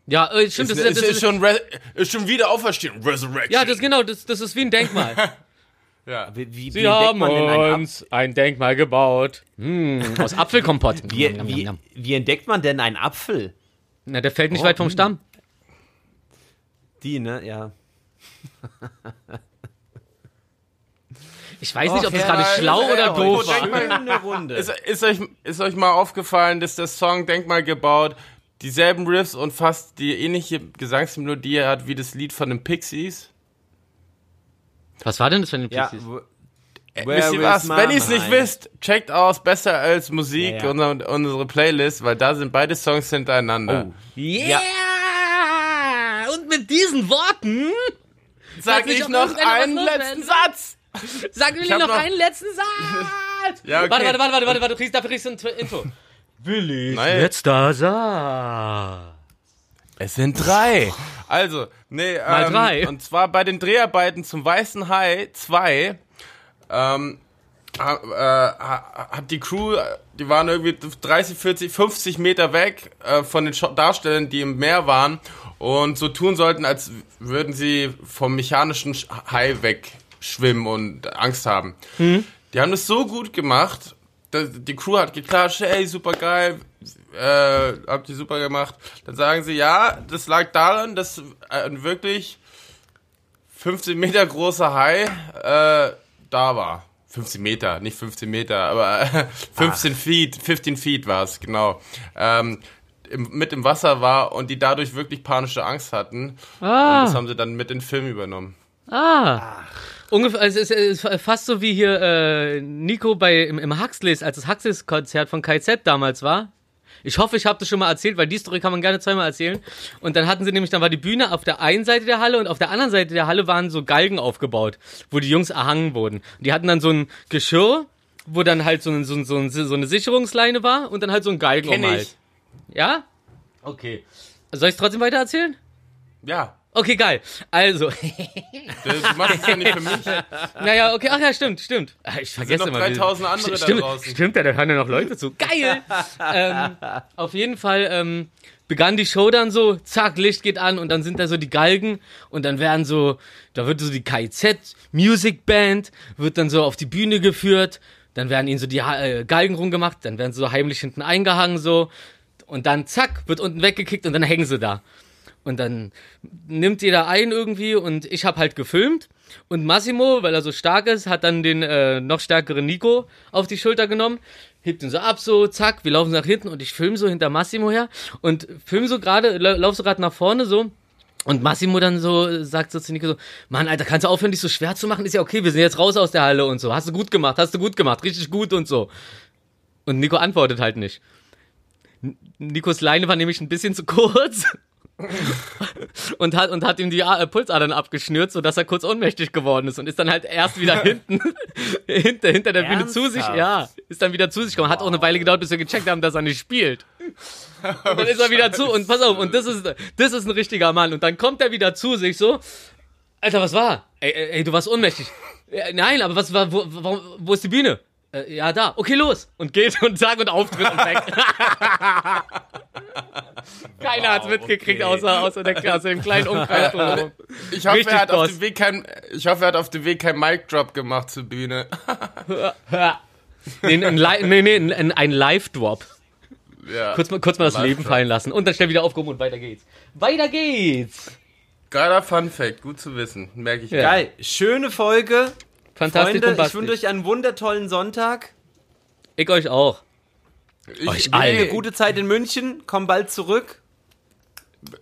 [SPEAKER 2] Ja, äh, stimmt,
[SPEAKER 3] ist,
[SPEAKER 2] das,
[SPEAKER 3] ist,
[SPEAKER 2] ist, das
[SPEAKER 3] ist, schon, Re ist schon wieder Auferstehung. Resurrection.
[SPEAKER 2] Ja, das genau, das, das ist wie ein Denkmal.
[SPEAKER 3] ja.
[SPEAKER 1] Wie, wie, wie
[SPEAKER 2] Sie
[SPEAKER 1] entdeckt
[SPEAKER 2] haben
[SPEAKER 1] man denn ein
[SPEAKER 2] uns ein Denkmal gebaut. Hm, aus Apfelkompott.
[SPEAKER 1] Wie, wie, wie entdeckt man denn einen Apfel?
[SPEAKER 2] Na, der fällt nicht
[SPEAKER 1] Oh,
[SPEAKER 2] weit vom
[SPEAKER 1] hm.
[SPEAKER 2] Stamm.
[SPEAKER 1] Die, ne? Ja.
[SPEAKER 2] Ich weiß nicht, ob das
[SPEAKER 1] ja,
[SPEAKER 2] gerade schlau
[SPEAKER 3] das-
[SPEAKER 2] oder doof
[SPEAKER 3] oh, denk
[SPEAKER 2] war.
[SPEAKER 1] Schöne Runde.
[SPEAKER 3] Ist, ist, euch, ist euch mal aufgefallen, dass der Song Denkmal gebaut dieselben Riffs und fast die ähnliche Gesangsmelodie hat wie das Lied von den Pixies?
[SPEAKER 2] Was war denn das ein
[SPEAKER 1] ja,
[SPEAKER 2] Pixies?
[SPEAKER 1] wo-
[SPEAKER 3] Wisst
[SPEAKER 1] Where
[SPEAKER 3] ihr was? Wenn ihr es nicht wisst, checkt aus besser als Musik
[SPEAKER 1] Ja, ja.
[SPEAKER 3] Unsere, unsere Playlist, weil da sind beide Songs hintereinander.
[SPEAKER 1] Oh.
[SPEAKER 2] Yeah! Und mit diesen Worten
[SPEAKER 3] Sag ich noch einen letzten. Satz.
[SPEAKER 2] wir
[SPEAKER 3] hab
[SPEAKER 2] noch,
[SPEAKER 3] noch-
[SPEAKER 2] einen letzten Satz.
[SPEAKER 3] Ja, okay.
[SPEAKER 2] Warte, warte, warte, warte, warte, warte, du kriegst, dafür kriegst du ein Tw- Intro.
[SPEAKER 3] Nein.
[SPEAKER 2] Letzter Satz.
[SPEAKER 3] Es sind drei. Also, nee,
[SPEAKER 2] Mal
[SPEAKER 3] ähm,
[SPEAKER 2] drei.
[SPEAKER 3] Und zwar bei den Dreharbeiten zum Weißen Hai 2 ähm, ha- äh, ha- hat die Crew, die waren irgendwie 30, 40, 50 Meter weg äh, von den Darstellern, die im Meer waren und so tun sollten, als würden sie vom mechanischen Sch- Hai wegschwimmen und Angst haben. Die haben das so gut gemacht, die Crew hat geklatscht, ey, super geil, äh, habt ihr super gemacht. Dann sagen sie, ja, das lag daran, dass ein wirklich 15 Meter großer Hai äh, da war. 15 Meter, nicht 15 Meter, aber äh, 15 Ach. Feet, 15 Feet war es, genau. Ähm, im, mit im Wasser war und die dadurch wirklich panische Angst hatten. Ah. Und das haben sie dann mit in den Film übernommen.
[SPEAKER 2] Ah. Ach. Ungefähr, also es ist fast so wie hier äh, Nico bei im, im Huxleys, als das Huxleys-Konzert von KZ damals war. Ich hoffe, ich habe das schon mal erzählt, weil die Story kann man gerne zweimal erzählen. Und dann hatten sie nämlich, dann war die Bühne auf der einen Seite der Halle und auf der anderen Seite der Halle waren so Galgen aufgebaut, wo die Jungs erhangen wurden. Und die hatten dann so ein Geschirr, wo dann halt so, ein, so, ein, so, ein, so eine Sicherungsleine war und dann halt so ein Galgen
[SPEAKER 3] Kenn ich.
[SPEAKER 2] Ja? Okay. Soll ich trotzdem weiter erzählen?
[SPEAKER 3] Ja.
[SPEAKER 2] Okay, geil. Also.
[SPEAKER 3] du machst es ja nicht für mich.
[SPEAKER 2] Naja, okay, ach ja, stimmt, stimmt. Ah, ich vergesse
[SPEAKER 3] sind noch
[SPEAKER 2] immer.
[SPEAKER 3] 3000 andere
[SPEAKER 2] stimmt,
[SPEAKER 3] da draußen.
[SPEAKER 2] Stimmt, ja, da hören ja noch Leute zu. Geil! ähm, auf jeden Fall ähm, begann die Show dann so, zack, Licht geht an und dann sind da so die Galgen und dann werden so, da wird so die KIZ Music Band, wird dann so auf die Bühne geführt, dann werden ihnen so die äh, Galgen rumgemacht, dann werden sie so heimlich hinten eingehangen so und dann zack, wird unten weggekickt und dann hängen sie da. Und dann nimmt jeder ein irgendwie und ich habe halt gefilmt. Und Massimo, weil er so stark ist, hat dann den äh, noch stärkeren Nico auf die Schulter genommen, hebt ihn so ab, so, zack, wir laufen nach hinten und ich film so hinter Massimo her und film so gerade, lauf so gerade nach vorne so. Und Massimo dann so sagt so zu Nico so, Mann, Alter, kannst du aufhören, dich so schwer zu machen? Ist ja okay, wir sind jetzt raus aus der Halle und so. Hast du gut gemacht, hast du gut gemacht, richtig gut und so. Und Nico antwortet halt nicht. Nikos Leine war nämlich ein bisschen zu kurz und hat und hat ihm die äh, Pulsadern abgeschnürt, so dass er kurz ohnmächtig geworden ist und ist dann halt erst wieder hinten hinter hinter der Ernsthaft? Bühne zu sich, ja, ist dann wieder zu sich gekommen. Hat auch eine Weile gedauert, bis wir gecheckt haben, dass er nicht spielt. Und dann ist er wieder zu und pass auf und das ist das ist ein richtiger Mann und dann kommt er wieder zu sich so, Alter, was war? Ey, ey, du warst ohnmächtig. Nein, aber was war wo, wo, wo ist die Bühne? Äh, ja, da. Okay, los. Und geht und sagt und auftritt und weg. Keiner wow, hat's mitgekriegt, okay. außer, außer, der, außer dem kleinen Umkreis.
[SPEAKER 3] ich, hoffe, er hat auf dem Weg kein, ich hoffe, er hat auf dem Weg kein Mic-Drop gemacht zur Bühne.
[SPEAKER 2] nee, ein, nee, nee, ein, ein Live-Drop. Ja, kurz, mal, kurz mal das Leben fallen lassen und dann schnell wieder aufgehoben und weiter geht's. Weiter geht's!
[SPEAKER 3] Geiler Fun Fact, gut zu wissen, merke ich.
[SPEAKER 1] Ja. Geil, schöne Folge.
[SPEAKER 2] Fantastisch.
[SPEAKER 1] Freunde, ich wünsche euch einen wundertollen Sonntag.
[SPEAKER 2] Ich euch auch.
[SPEAKER 1] Ich euch alle. Eine gute Zeit in München. Komm bald zurück.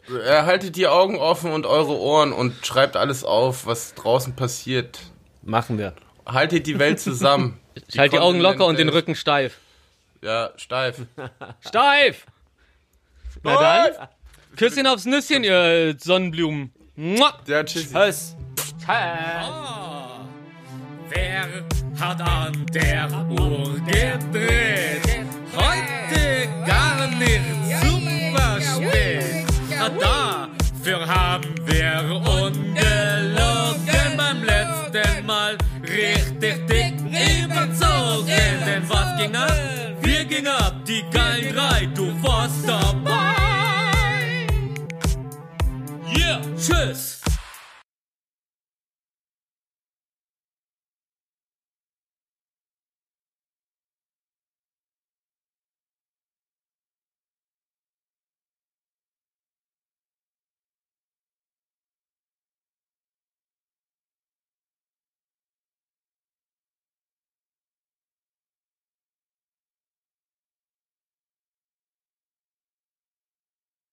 [SPEAKER 3] Haltet die Augen offen und eure Ohren und schreibt alles auf, was draußen passiert.
[SPEAKER 1] Machen wir.
[SPEAKER 3] Haltet die Welt zusammen.
[SPEAKER 2] Ich halte die Augen locker und den Rücken steif.
[SPEAKER 3] Ja, steif.
[SPEAKER 2] steif! Na dann. Küsschen aufs Nüsschen, ihr Sonnenblumen.
[SPEAKER 3] Ja, tschüss.
[SPEAKER 1] Tschüss.
[SPEAKER 5] Wer hat an der Uhr gedreht? Heute gar nicht super spät. Dafür haben wir ungelogen beim letzten Mal richtig dick überzogen. Denn was ging ab? Wir gingen ab, die geilen drei, du warst dabei. Yeah, tschüss.